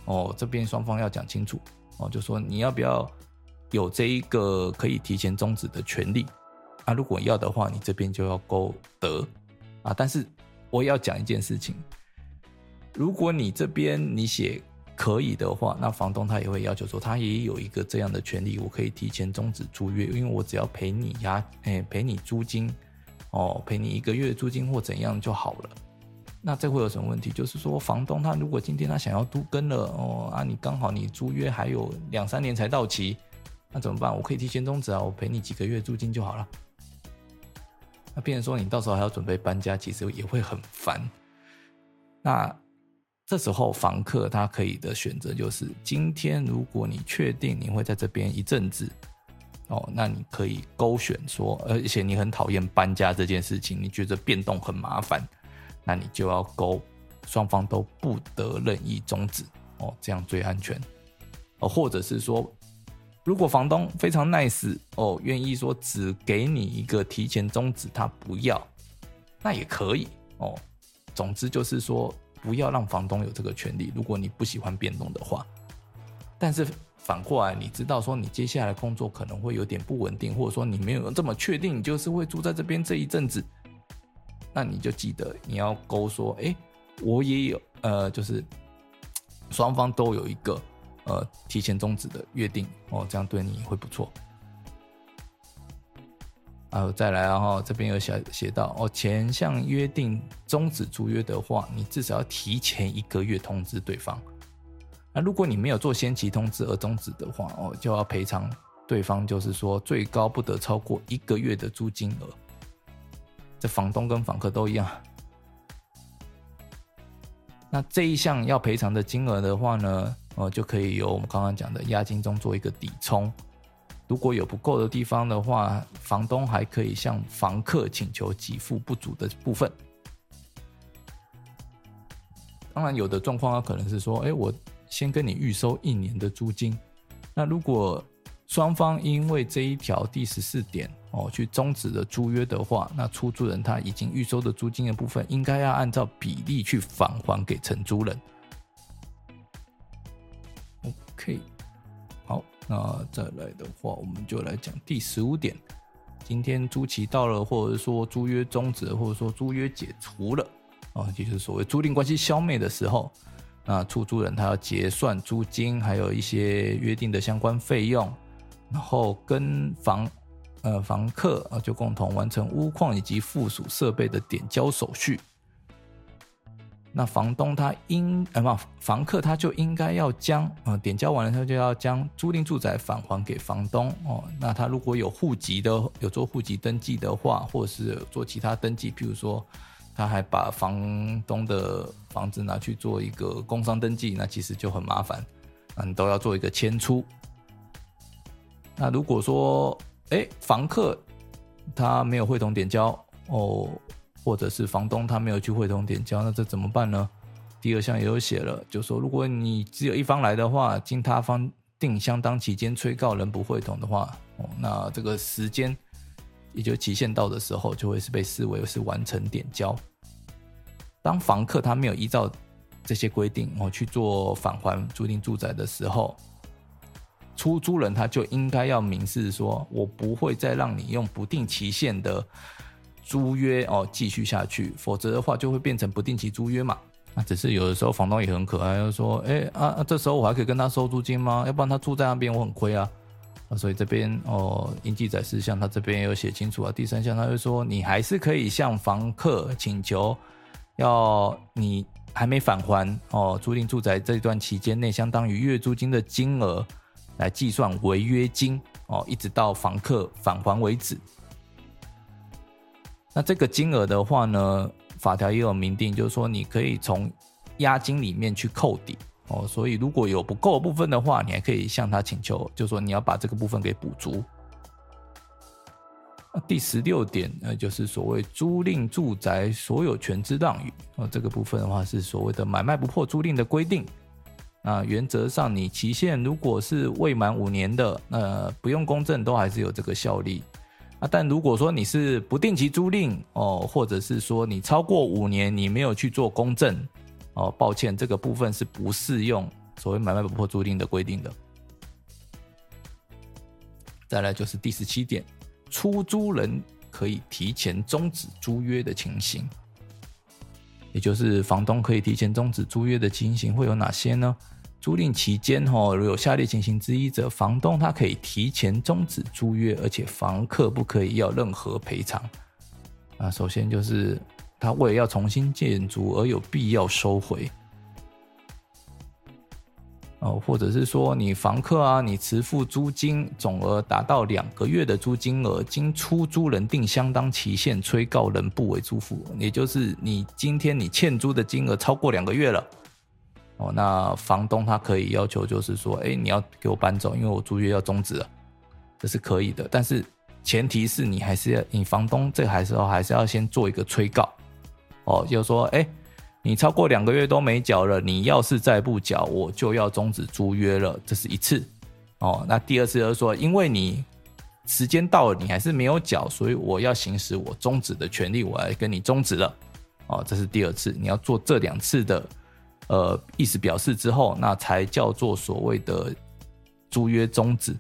哦，这边双方要讲清楚哦，就说你要不要有这一个可以提前终止的权利啊？如果要的话，你这边就要勾得啊，但是。我也要讲一件事情，如果你这边你写可以的话，那房东他也会要求说，他也有一个这样的权利，我可以提前终止租约，因为我只要赔你押，哎，赔你租金，哦，赔你一个月租金或怎样就好了。那这会有什么问题？就是说，房东他如果今天他想要都更了，哦啊，你刚好你租约还有两三年才到期，那怎么办？我可以提前终止啊，我赔你几个月租金就好了。那变成说你到时候还要准备搬家，其实也会很烦。那这时候房客他可以的选择就是，今天如果你确定你会在这边一阵子，哦，那你可以勾选说，而且你很讨厌搬家这件事情，你觉得变动很麻烦，那你就要勾双方都不得任意终止，哦，这样最安全。哦，或者是说。如果房东非常 nice 哦，愿意说只给你一个提前终止，他不要，那也可以哦。总之就是说，不要让房东有这个权利。如果你不喜欢变动的话，但是反过来，你知道说你接下来工作可能会有点不稳定，或者说你没有这么确定，你就是会住在这边这一阵子，那你就记得你要勾说，哎，我也有呃，就是 (tsk) 双方都有一个。呃，提前终止的约定哦，这样对你会不错。啊再来啊，哈，这边有写写到哦，前项约定终止租约的话，你至少要提前一个月通知对方。那如果你没有做先期通知而终止的话，哦，就要赔偿对方，就是说最高不得超过一个月的租金额。这房东跟房客都一样。那这一项要赔偿的金额的话呢？哦，就可以由我们刚刚讲的押金中做一个抵充。如果有不够的地方的话，房东还可以向房客请求给付不足的部分。当然，有的状况可能是说，哎，我先跟你预收一年的租金。那如果双方因为这一条第十四点哦去终止了租约的话，那出租人他已经预收的租金的部分，应该要按照比例去返还给承租人。OK，好，那再来的话，我们就来讲第十五点。今天租期到了，或者说租约终止，或者说租约解除了，啊，就是所谓租赁关系消灭的时候，那出租人他要结算租金，还有一些约定的相关费用，然后跟房呃房客啊就共同完成屋况以及附属设备的点交手续。那房东他应呃不，房客他就应该要将呃点交完了，他就要将租赁住宅返还给房东哦。那他如果有户籍的，有做户籍登记的话，或是做其他登记，譬如说他还把房东的房子拿去做一个工商登记，那其实就很麻烦，嗯，都要做一个迁出。那如果说哎，房客他没有会同点交哦。或者是房东他没有去会同点交，那这怎么办呢？第二项也有写了，就说如果你只有一方来的话，经他方定相当期间催告仍不会同的话，哦，那这个时间也就期限到的时候，就会是被视为是完成点交。当房客他没有依照这些规定哦去做返还租赁住宅的时候，出租人他就应该要明示说，我不会再让你用不定期限的。租约哦，继续下去，否则的话就会变成不定期租约嘛。那只是有的时候房东也很可爱，就说：“哎啊，这时候我还可以跟他收租金吗？要不然他住在那边我很亏啊。”所以这边哦，应记载事项他这边也有写清楚啊。第三项他就说，你还是可以向房客请求，要你还没返还哦，租赁住宅这段期间内相当于月租金的金额来计算违约金哦，一直到房客返还为止。那这个金额的话呢，法条也有明定，就是说你可以从押金里面去扣抵。哦，所以如果有不够部分的话，你还可以向他请求，就说你要把这个部分给补足。第十六点，呃，就是所谓租赁住宅所有权之让与，哦，这个部分的话是所谓的买卖不破租赁的规定。那原则上，你期限如果是未满五年的，那不用公证都还是有这个效力。啊，但如果说你是不定期租赁，哦，或者是说你超过五年你没有去做公证。哦，抱歉，这个部分是不适用所谓买卖不破租赁的规定的。再来就是第十七点，出租人可以提前终止租约的情形，也就是房东可以提前终止租约的情形会有哪些呢？租赁期间，哈，如有下列情形之一者，房东他可以提前终止租约，而且房客不可以要任何赔偿。啊，首先就是。他为了要重新建筑而有必要收回，哦，或者是说你房客啊，你迟付租金总额达到两个月的租金额，经出租人定相当期限催告人不为租付，也就是你今天你欠租的金额超过两个月了，哦，那房东他可以要求就是说，哎，你要给我搬走，因为我租约要终止了，这是可以的，但是前提是你还是要，你房东这还是要还是要先做一个催告。哦，就说，哎，你超过两个月都没缴了，你要是再不缴，我就要终止租约了。这是一次。哦，那第二次就是说，因为你时间到了，你还是没有缴，所以我要行使我终止的权利，我来跟你终止了。哦，这是第二次。你要做这两次的呃意思表示之后，那才叫做所谓的租约终止。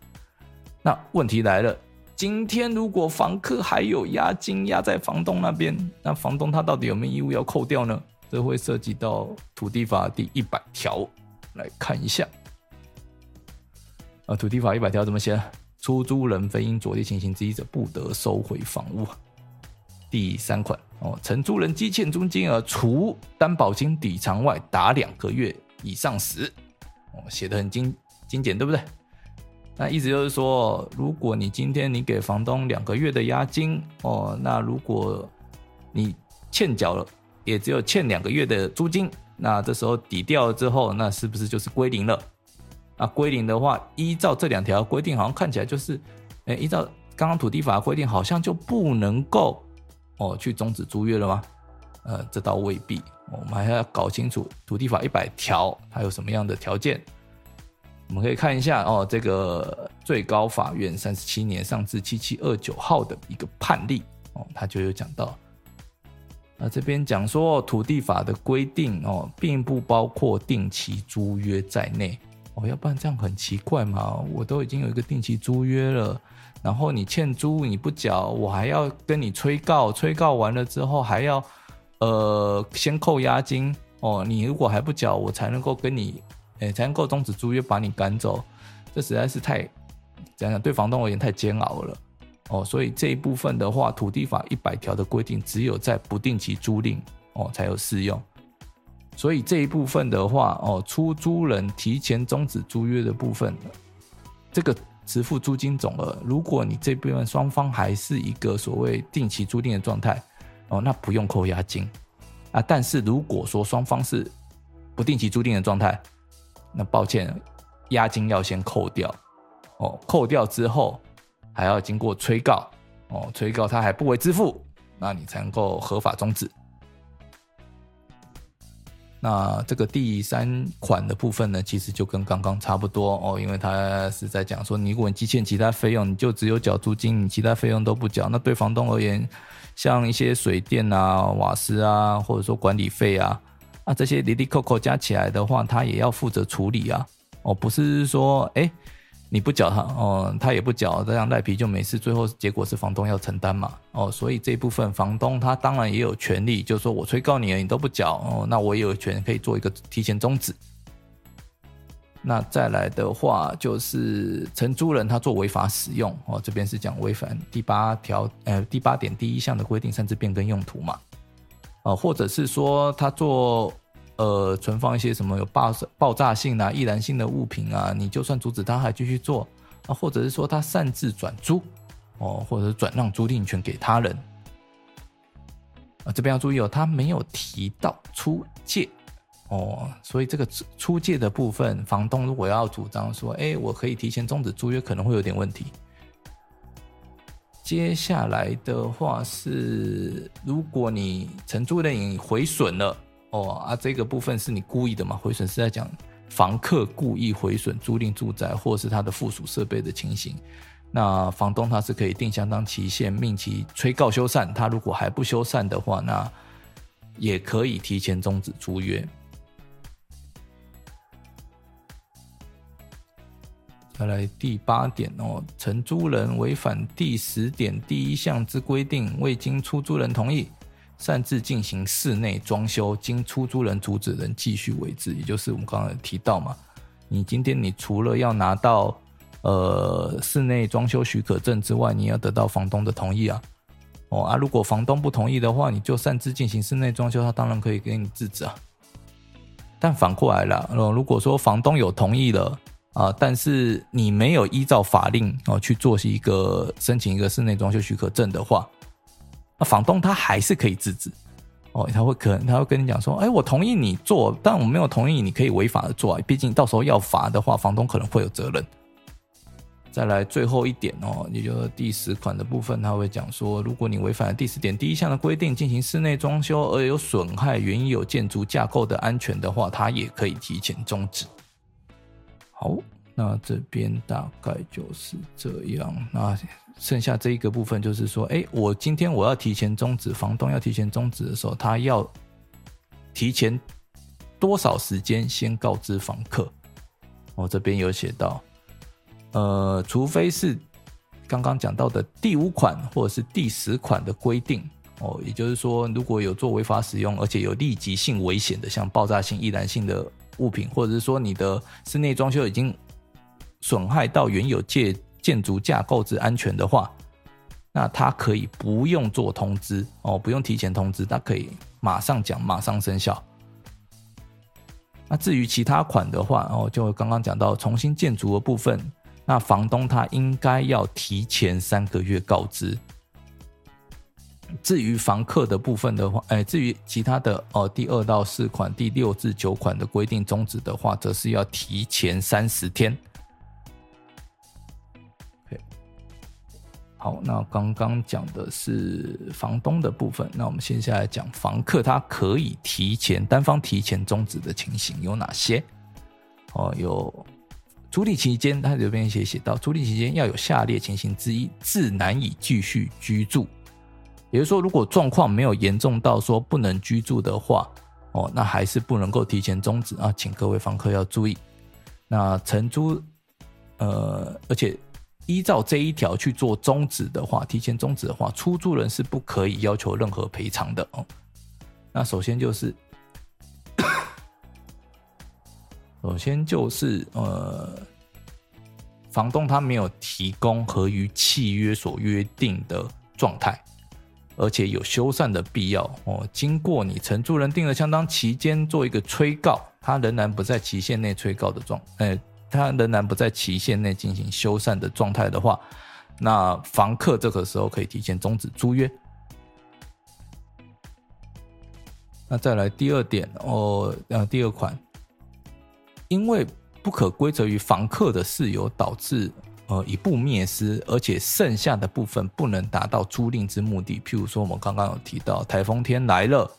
那问题来了。今天如果房客还有押金押在房东那边，那房东他到底有没有义务要扣掉呢？这会涉及到土地法第一百条，来看一下。啊，土地法一百条怎么写？出租人非因左列情形之一者，不得收回房屋。第三款哦，承租人积欠租金额除担保金抵偿外达两个月以上时，哦，写的很精精简，对不对？那意思就是说，如果你今天你给房东两个月的押金哦，那如果你欠缴了，也只有欠两个月的租金，那这时候抵掉之后，那是不是就是归零了？那归零的话，依照这两条规定，好像看起来就是，哎，依照刚刚土地法的规定，好像就不能够哦去终止租约了吗？呃，这倒未必，我们还要搞清楚土地法一百条它有什么样的条件。我们可以看一下哦，这个最高法院三十七年上字七七二九号的一个判例哦，他就有讲到，那这边讲说土地法的规定哦，并不包括定期租约在内哦，要不然这样很奇怪嘛，我都已经有一个定期租约了，然后你欠租你不缴，我还要跟你催告，催告完了之后还要呃先扣押金哦，你如果还不缴，我才能够跟你。哎，才能够终止租约，把你赶走，这实在是太怎样讲？对房东而言太煎熬了哦。所以这一部分的话，土地法一百条的规定，只有在不定期租赁哦才有适用。所以这一部分的话哦，出租人提前终止租约的部分，这个支付租金总额，如果你这部分双方还是一个所谓定期租赁的状态哦，那不用扣押金啊。但是如果说双方是不定期租赁的状态，那抱歉，押金要先扣掉，哦，扣掉之后还要经过催告，哦，催告他还不为支付，那你才能够合法终止。那这个第三款的部分呢，其实就跟刚刚差不多哦，因为他是在讲说，你如果你积欠其他费用，你就只有缴租金，你其他费用都不缴，那对房东而言，像一些水电啊、瓦斯啊，或者说管理费啊。啊，这些哩哩扣扣加起来的话，他也要负责处理啊。哦，不是说，哎，你不缴他，哦，他也不缴，这样赖皮就没事。最后结果是房东要承担嘛。哦，所以这一部分房东他当然也有权利，就是说我催告你了，你都不缴，哦，那我也有权可以做一个提前终止。那再来的话，就是承租人他做违法使用哦，这边是讲违反第八条呃第八点第一项的规定，擅自变更用途嘛，啊，或者是说他做呃存放一些什么有爆爆炸性啊、易燃性的物品啊，你就算阻止他还继续做啊，或者是说他擅自转租哦，或者转让租赁权给他人啊，这边要注意哦，他没有提到出借。哦，所以这个出借的部分，房东如果要主张说，哎，我可以提前终止租约，可能会有点问题。接下来的话是，如果你承租人毁损了，哦啊，这个部分是你故意的嘛？毁损是在讲房客故意毁损租赁住宅或是他的附属设备的情形，那房东他是可以定相当期限，命其催告修缮。他如果还不修缮的话，那也可以提前终止租约。再来第八点哦，承租人违反第十点第一项之规定，未经出租人同意，擅自进行室内装修，经出租人阻止人继续为之，也就是我们刚刚提到嘛，你今天你除了要拿到呃室内装修许可证之外，你要得到房东的同意啊。哦啊，如果房东不同意的话，你就擅自进行室内装修，他当然可以给你制止啊。但反过来了，如果说房东有同意了。啊，但是你没有依照法令哦去做一个申请一个室内装修许可证的话，那房东他还是可以制止哦，他会可能他会跟你讲说，哎，我同意你做，但我没有同意你可以违法的做啊，毕竟到时候要罚的话，房东可能会有责任。再来最后一点哦，也就是第十款的部分，他会讲说，如果你违反了第十点第一项的规定，进行室内装修而有损害原有建筑架构的安全的话，他也可以提前终止。好，那这边大概就是这样。那剩下这一个部分就是说，哎，我今天我要提前终止，房东要提前终止的时候，他要提前多少时间先告知房客？我这边有写到，呃，除非是刚刚讲到的第五款或者是第十款的规定哦，也就是说，如果有做违法使用，而且有立即性危险的，像爆炸性、易燃性的。物品，或者是说你的室内装修已经损害到原有建建筑架构之安全的话，那他可以不用做通知哦，不用提前通知，他可以马上讲，马上生效。那至于其他款的话，哦，就刚刚讲到重新建筑的部分，那房东他应该要提前三个月告知。至于房客的部分的话，哎，至于其他的哦，第二到四款、第六至九款的规定终止的话，则是要提前三十天。好，那刚刚讲的是房东的部分，那我们接下来讲房客，他可以提前单方提前终止的情形有哪些？哦，有租赁期间，他这边写写到，租赁期间要有下列情形之一，自难以继续居住。也就是说，如果状况没有严重到说不能居住的话，哦，那还是不能够提前终止啊，请各位房客要注意。那承租，呃，而且依照这一条去做终止的话，提前终止的话，出租人是不可以要求任何赔偿的哦。那首先就是，首先就是呃，房东他没有提供合于契约所约定的状态。而且有修缮的必要哦。经过你承租人定了相当期间做一个催告，他仍然不在期限内催告的状，哎，他仍然不在期限内进行修缮的状态的话，那房客这个时候可以提前终止租约。那再来第二点哦，呃，第二款，因为不可归责于房客的事由导致。呃，一部灭失，而且剩下的部分不能达到租赁之目的。譬如说，我们刚刚有提到台风天来了，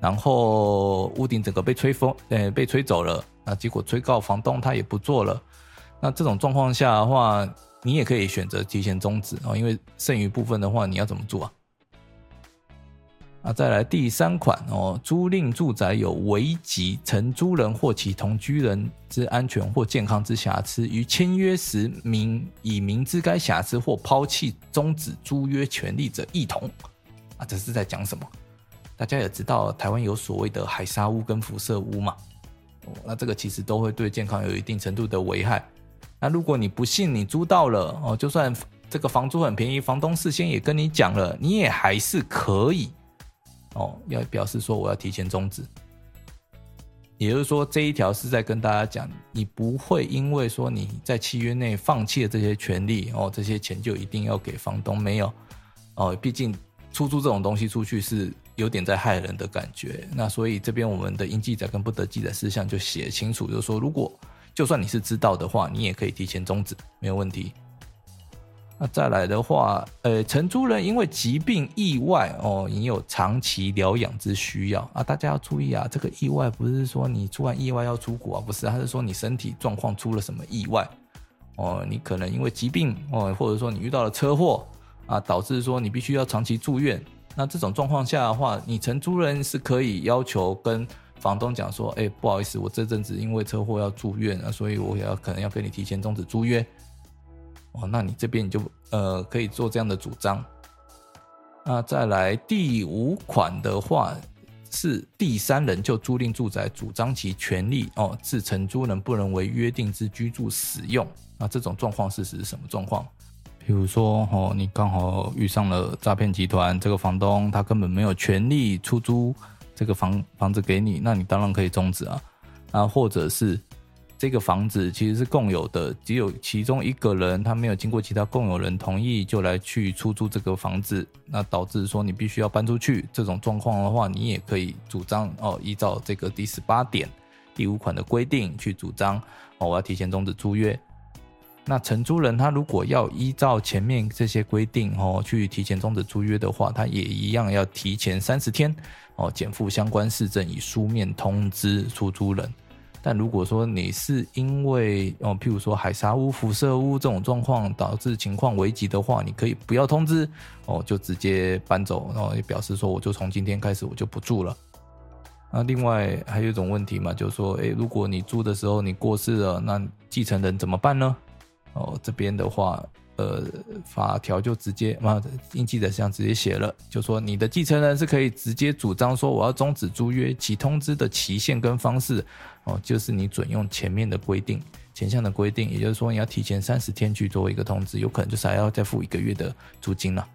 然后屋顶整个被吹风，呃，被吹走了。那结果催告房东他也不做了。那这种状况下的话，你也可以选择提前终止哦，因为剩余部分的话，你要怎么做啊？啊，再来第三款哦，租赁住宅有危及承租人或其同居人之安全或健康之瑕疵，于签约时明已明知该瑕疵或抛弃终止租约权利者，一同。啊，这是在讲什么？大家也知道，台湾有所谓的海砂屋跟辐射屋嘛。哦，那这个其实都会对健康有一定程度的危害。那如果你不信你租到了哦，就算这个房租很便宜，房东事先也跟你讲了，你也还是可以哦，要表示说我要提前终止。也就是说，这一条是在跟大家讲，你不会因为说你在契约内放弃了这些权利哦，这些钱就一定要给房东，没有哦，毕竟出租这种东西出去是有点在害人的感觉。那所以这边我们的应记载跟不得记载事项就写清楚，就是说，如果就算你是知道的话，你也可以提前终止，没有问题。那再来的话，呃，承租人因为疾病意外哦，你有长期疗养之需要啊，大家要注意啊，这个意外不是说你出完意外要出国啊，不是，他是说你身体状况出了什么意外哦，你可能因为疾病哦，或者说你遇到了车祸啊，导致说你必须要长期住院，那这种状况下的话，你承租人是可以要求跟房东讲说，哎，不好意思，我这阵子因为车祸要住院啊，所以我也要可能要跟你提前终止租约。哦，那你这边你就呃可以做这样的主张。那再来第五款的话，是第三人就租赁住宅主张其权利哦，致承租人不能为约定之居住使用。那这种状况是指什么状况？比如说哦，你刚好遇上了诈骗集团，这个房东他根本没有权利出租这个房房子给你，那你当然可以终止啊。啊，或者是。这个房子其实是共有的，只有其中一个人他没有经过其他共有人同意就来去出租这个房子，那导致说你必须要搬出去。这种状况的话，你也可以主张哦，依照这个第十八点第五款的规定去主张哦，我要提前终止租约。那承租人他如果要依照前面这些规定哦去提前终止租约的话，他也一样要提前三十天哦检附相关事证，以书面通知出租人。但如果说你是因为哦，譬如说海砂屋、辐射屋这种状况导致情况危急的话，你可以不要通知哦，就直接搬走，然后也表示说我就从今天开始我就不住了。那另外还有一种问题嘛，就是说，诶，如果你住的时候你过世了，那继承人怎么办呢？哦，这边的话。呃，法条就直接，妈的，应记载上直接写了，就说你的继承人是可以直接主张说我要终止租约，其通知的期限跟方式，哦，就是你准用前面的规定，前项的规定，也就是说你要提前三十天去做一个通知，有可能就是还要再付一个月的租金了。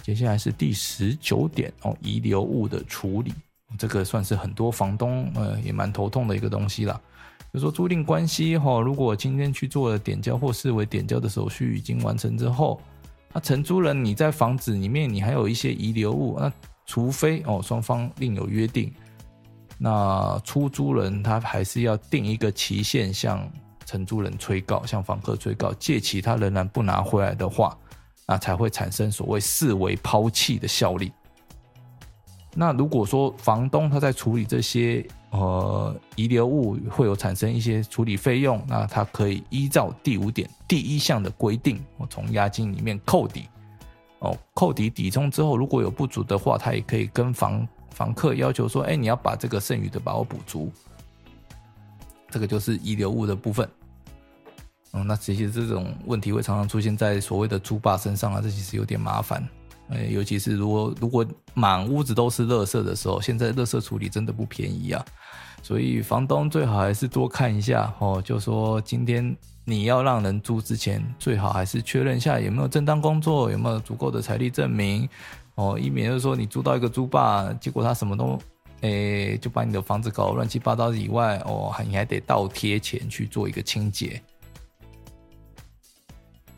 接下来是第十九点哦，遗留物的处理，这个算是很多房东呃也蛮头痛的一个东西了就说租赁关系哈，如果今天去做了点交或视为点交的手续已经完成之后，那承租人你在房子里面你还有一些遗留物，那除非哦双方另有约定，那出租人他还是要定一个期限向承租人催告，向房客催告，借期他仍然不拿回来的话，那才会产生所谓视为抛弃的效力。那如果说房东他在处理这些。呃，遗留物会有产生一些处理费用，那他可以依照第五点第一项的规定，我从押金里面扣抵，哦，扣抵抵充之后，如果有不足的话，他也可以跟房房客要求说，哎，你要把这个剩余的把我补足。这个就是遗留物的部分。嗯，那其实这种问题会常常出现在所谓的租霸身上啊，这其实有点麻烦。哎，尤其是如果如果满屋子都是垃圾的时候，现在垃圾处理真的不便宜啊，所以房东最好还是多看一下哦。就说今天你要让人租之前，最好还是确认一下有没有正当工作，有没有足够的财力证明哦，以免就是说你租到一个租霸，结果他什么都哎就把你的房子搞乱七八糟以外哦，你还得倒贴钱去做一个清洁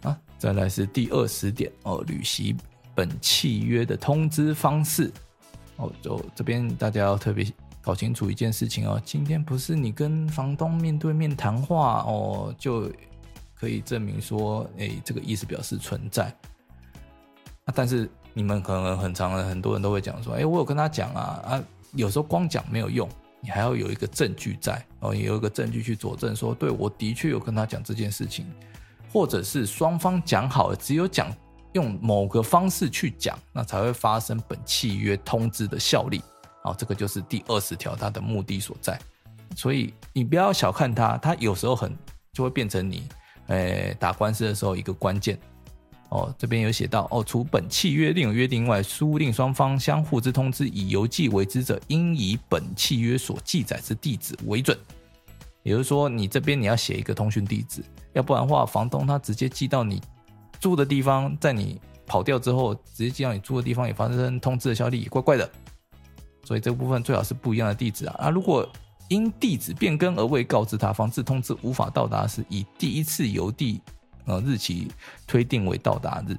啊。再来是第二十点哦，履行。本契约的通知方式哦，就这边大家要特别搞清楚一件事情哦。今天不是你跟房东面对面谈话哦，就可以证明说，哎，这个意思表示存在。啊，但是你们可能很常很多人都会讲说，哎，我有跟他讲啊啊，有时候光讲没有用，你还要有一个证据在哦，也有一个证据去佐证说，对，我的确有跟他讲这件事情，或者是双方讲好了，只有讲。用某个方式去讲，那才会发生本契约通知的效力。好，这个就是第二十条它的目的所在。所以你不要小看它，它有时候很就会变成你，诶打官司的时候一个关键。哦，这边有写到，哦，除本契约另有约定外，书令双方相互之通知以邮寄为之者，应以本契约所记载之地址为准。也就是说，你这边你要写一个通讯地址，要不然的话，房东他直接寄到你住的地方，在你跑掉之后，直接寄到你住的地方也发生通知的效力，怪怪的。所以这部分最好是不一样的地址啊。啊，如果因地址变更而未告知他，防止通知无法到达时，以第一次邮递呃日期推定为到达日。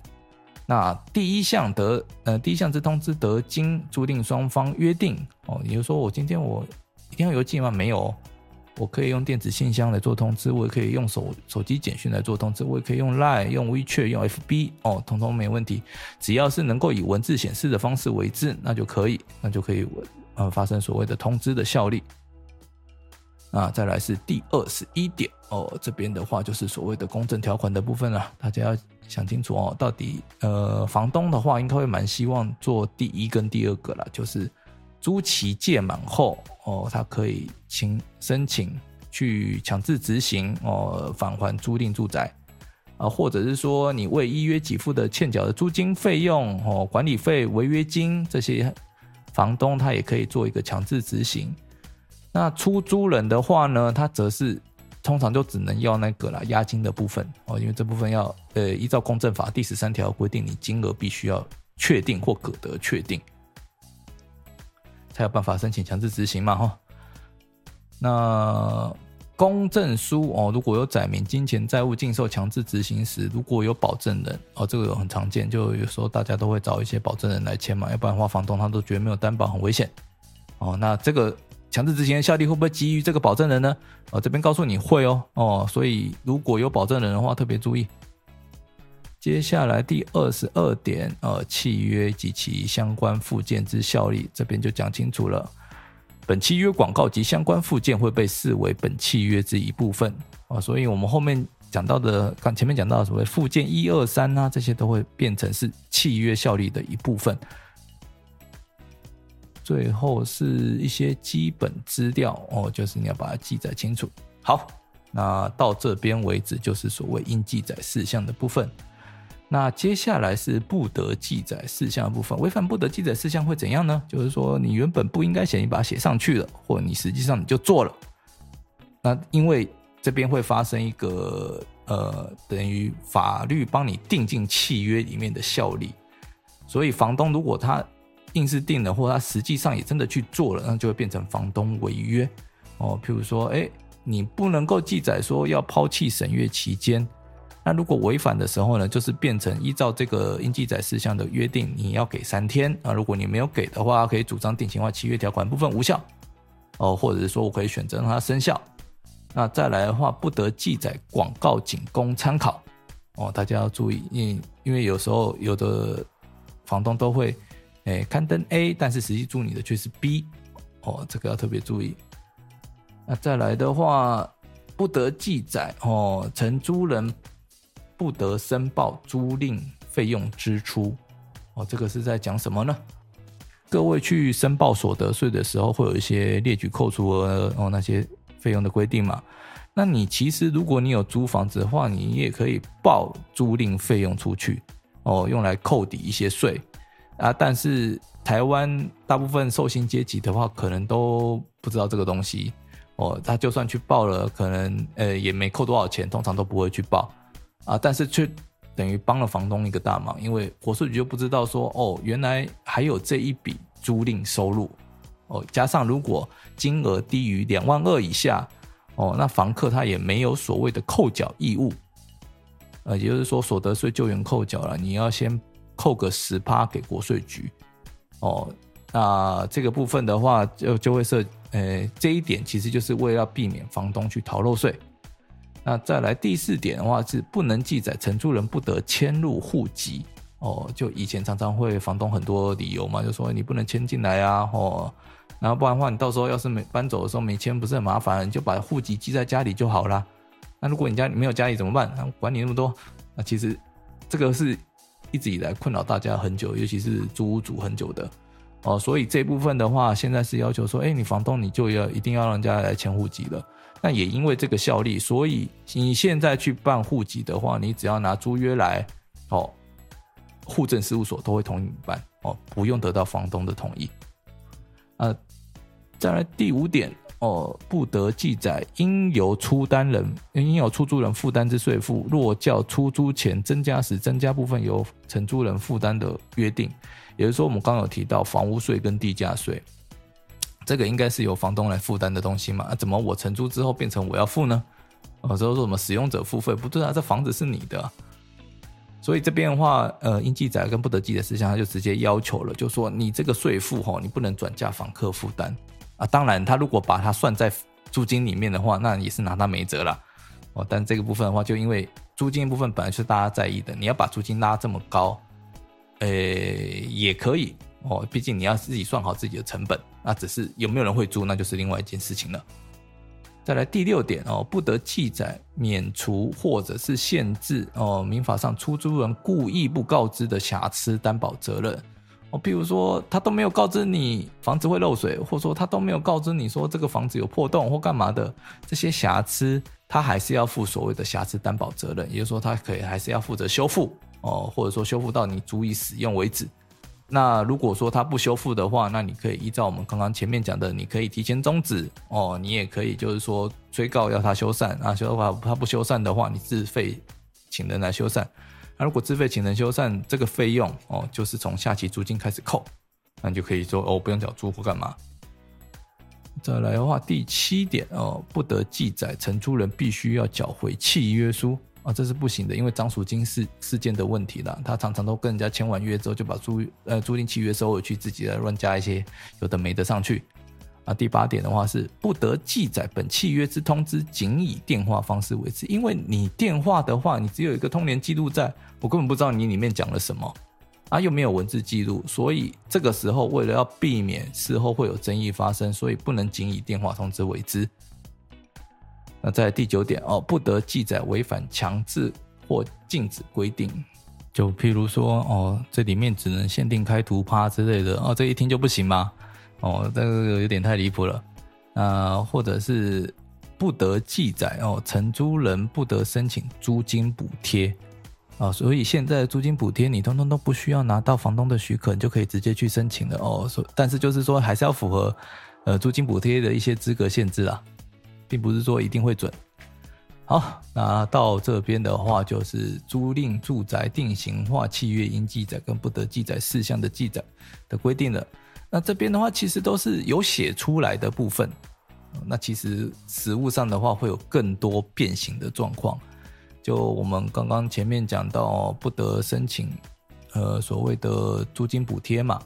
那第一项得呃第一项之通知得经租赁双方约定哦，也就是说我今天我一定要邮寄吗？没有，我可以用电子信箱来做通知，我也可以用手手机简讯来做通知，我也可以用 Line、用 WeChat、用 FB 哦，通通没问题。只要是能够以文字显示的方式为之，那就可以，那就可以呃发生所谓的通知的效力。啊，再来是第二十一点哦，这边的话就是所谓的公证条款的部分了，大家要想清楚哦，到底呃，房东的话应该会蛮希望做第一跟第二个啦，就是租期届满后哦，他可以请申请去强制执行哦，返还租赁住宅啊，或者是说你未依约给付的欠缴的租金费用哦、管理费、违约金这些，房东他也可以做一个强制执行。那出租人的话呢，他则是通常就只能要那个啦，押金的部分哦，因为这部分要呃依照公证法第十三条规定，你金额必须要确定或可得确定，才有办法申请强制执行嘛哈。那公证书哦，如果有载明金钱债务禁售强制执行时，如果有保证人哦，这个很常见，就有时候大家都会找一些保证人来签嘛，要不然的话房东他都觉得没有担保很危险哦。那这个。强制执行的效力会不会基于这个保证人呢？哦，这边告诉你会哦哦，所以如果有保证人的话，特别注意。接下来第二十二点，呃，契约及其相关附件之效力，这边就讲清楚了。本契约广告及相关附件会被视为本契约之一部分啊，所以我们后面讲到的，刚前面讲到的所谓附件一二三啊，这些都会变成是契约效力的一部分。最后是一些基本资料哦，就是你要把它记载清楚。好，那到这边为止就是所谓应记载事项的部分。那接下来是不得记载事项的部分。违反不得记载事项会怎样呢？就是说你原本不应该写，你把它写上去了，或你实际上你就做了。那因为这边会发生一个呃，等于法律帮你订进契约里面的效力，所以房东如果他硬是定了，或他实际上也真的去做了，那就会变成房东违约哦。譬如说，哎，你不能够记载说要抛弃审阅期间，那如果违反的时候呢，就是变成依照这个应记载事项的约定，你要给三天啊。如果你没有给的话，可以主张定型化契约条款部分无效哦，或者是说我可以选择让它生效。那再来的话，不得记载广告仅供参考哦。大家要注意，因因为有时候有的房东都会。哎，刊登 A，但是实际租你的却是 B，哦，这个要特别注意。那再来的话，不得记载哦，承租人不得申报租赁费用支出，哦，这个是在讲什么呢？各位去申报所得税的时候，会有一些列举扣除额哦，那些费用的规定嘛。那你其实如果你有租房子的话，你也可以报租赁费用出去，哦，用来扣抵一些税。啊，但是台湾大部分受薪阶级的话，可能都不知道这个东西哦。他就算去报了，可能呃也没扣多少钱，通常都不会去报啊。但是却等于帮了房东一个大忙，因为国税局就不知道说哦，原来还有这一笔租赁收入哦。加上如果金额低于两万二以下哦，那房客他也没有所谓的扣缴义务，呃，也就是说所得税就源扣缴了，你要先。扣个十趴给国税局，哦，那这个部分的话就就会设，呃，这一点其实就是为了避免房东去逃漏税。那再来第四点的话是不能记载承租人不得迁入户籍，哦，就以前常常会房东很多理由嘛，就说你不能迁进来啊，哦，然后不然的话你到时候要是没搬走的时候没迁不是很麻烦，你就把户籍记在家里就好啦。那如果你家里没有家里怎么办？管你那么多？那其实这个是。一直以来困扰大家很久，尤其是租屋主很久的哦，所以这部分的话，现在是要求说，哎，你房东你就要一定要让人家来迁户籍了。那也因为这个效力，所以你现在去办户籍的话，你只要拿租约来，哦，户政事务所都会同意你办哦，不用得到房东的同意。呃，再来第五点哦，不得记载应由出单人应由出租人负担之税负，若较出租前增加时，增加部分由承租人负担的约定。也就是说，我们刚刚有提到房屋税跟地价税，这个应该是由房东来负担的东西嘛？怎么我承租之后变成我要付呢？哦，这说什么使用者付费？不对啊，这房子是你的。所以这边的话，呃，应记载跟不得记的事项，他就直接要求了，就说你这个税负哈，你不能转嫁房客负担啊。当然，他如果把它算在租金里面的话，那也是拿他没辙了哦。但这个部分的话，就因为租金部分本来是大家在意的，你要把租金拉这么高，呃，也可以哦。毕竟你要自己算好自己的成本，那只是有没有人会租，那就是另外一件事情了。再来第六点哦，不得记载免除或者是限制哦，民法上出租人故意不告知的瑕疵担保责任哦，譬如说他都没有告知你房子会漏水，或者说他都没有告知你说这个房子有破洞或干嘛的这些瑕疵，他还是要负所谓的瑕疵担保责任，也就是说他可以还是要负责修复哦，或者说修复到你足以使用为止。那如果说他不修复的话，那你可以依照我们刚刚前面讲的，你可以提前终止哦，你也可以就是说催告要他修缮啊，修的话他不修缮的话，你自费请人来修缮。那如果自费请人修缮，这个费用哦，就是从下期租金开始扣，那你就可以说哦，不用缴租或干嘛。再来的话，第七点哦，不得记载承租人必须要缴回契约书。啊，这是不行的，因为张淑金事事件的问题啦，他常常都跟人家签完约之后，就把租呃租赁契约收回去，自己来乱加一些有的没的上去。啊，第八点的话是不得记载本契约之通知仅以电话方式为之，因为你电话的话，你只有一个通联记录在，我根本不知道你里面讲了什么，啊，又没有文字记录，所以这个时候为了要避免事后会有争议发生，所以不能仅以电话通知为之。那在第九点哦，不得记载违反强制或禁止规定，就譬如说哦，这里面只能限定开图趴之类的哦，这一听就不行吗？哦，这个有点太离谱了。那或者是不得记载哦，承租人不得申请租金补贴啊，所以现在租金补贴你通通都不需要拿到房东的许可，你就可以直接去申请了哦。所，但是就是说还是要符合呃租金补贴的一些资格限制啊。并不是说一定会准。好，那到这边的话，就是租赁住宅定型化契约应记载跟不得记载事项的记载的规定了。那这边的话，其实都是有写出来的部分。那其实实务上的话，会有更多变形的状况。就我们刚刚前面讲到，不得申请呃所谓的租金补贴嘛，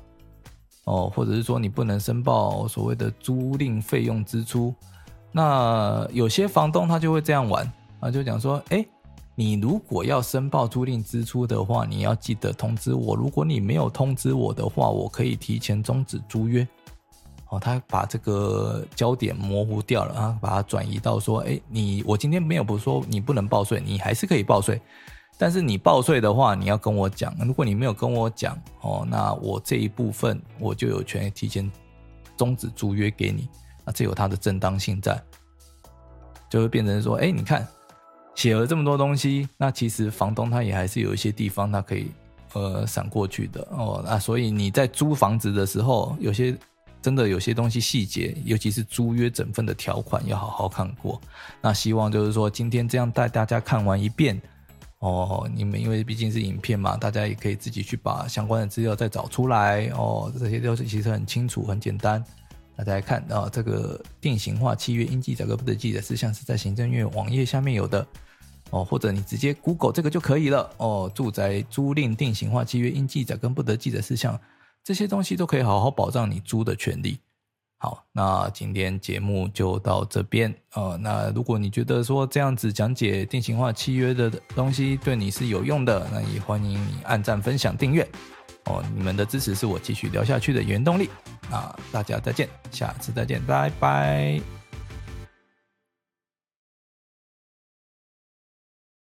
哦，或者是说你不能申报所谓的租赁费用支出。那有些房东他就会这样玩啊，就讲说，哎，你如果要申报租赁支出的话，你要记得通知我。如果你没有通知我的话，我可以提前终止租约。哦，他把这个焦点模糊掉了啊，把它转移到说，哎，你我今天没有不说你不能报税，你还是可以报税，但是你报税的话，你要跟我讲。如果你没有跟我讲，哦，那我这一部分我就有权提前终止租约给你。那这有它的正当性在，就会变成说，哎，你看写了这么多东西，那其实房东他也还是有一些地方他可以呃闪过去的哦。那所以你在租房子的时候，有些真的有些东西细节，尤其是租约整份的条款要好好看过。那希望就是说今天这样带大家看完一遍哦，你们因为毕竟是影片嘛，大家也可以自己去把相关的资料再找出来哦。这些都是其实很清楚、很简单。大家看啊，这个定型化契约应记载跟不得记载事项是在行政院网页下面有的哦，或者你直接 Google 这个就可以了哦。住宅租赁定型化契约应记载跟不得记载事项这些东西都可以好好保障你租的权利。好，那今天节目就到这边哦。那如果你觉得说这样子讲解定型化契约的东西对你是有用的，那也欢迎你按赞、分享、订阅。哦，你们的支持是我继续聊下去的原动力。啊大家再见，下次再见，拜拜。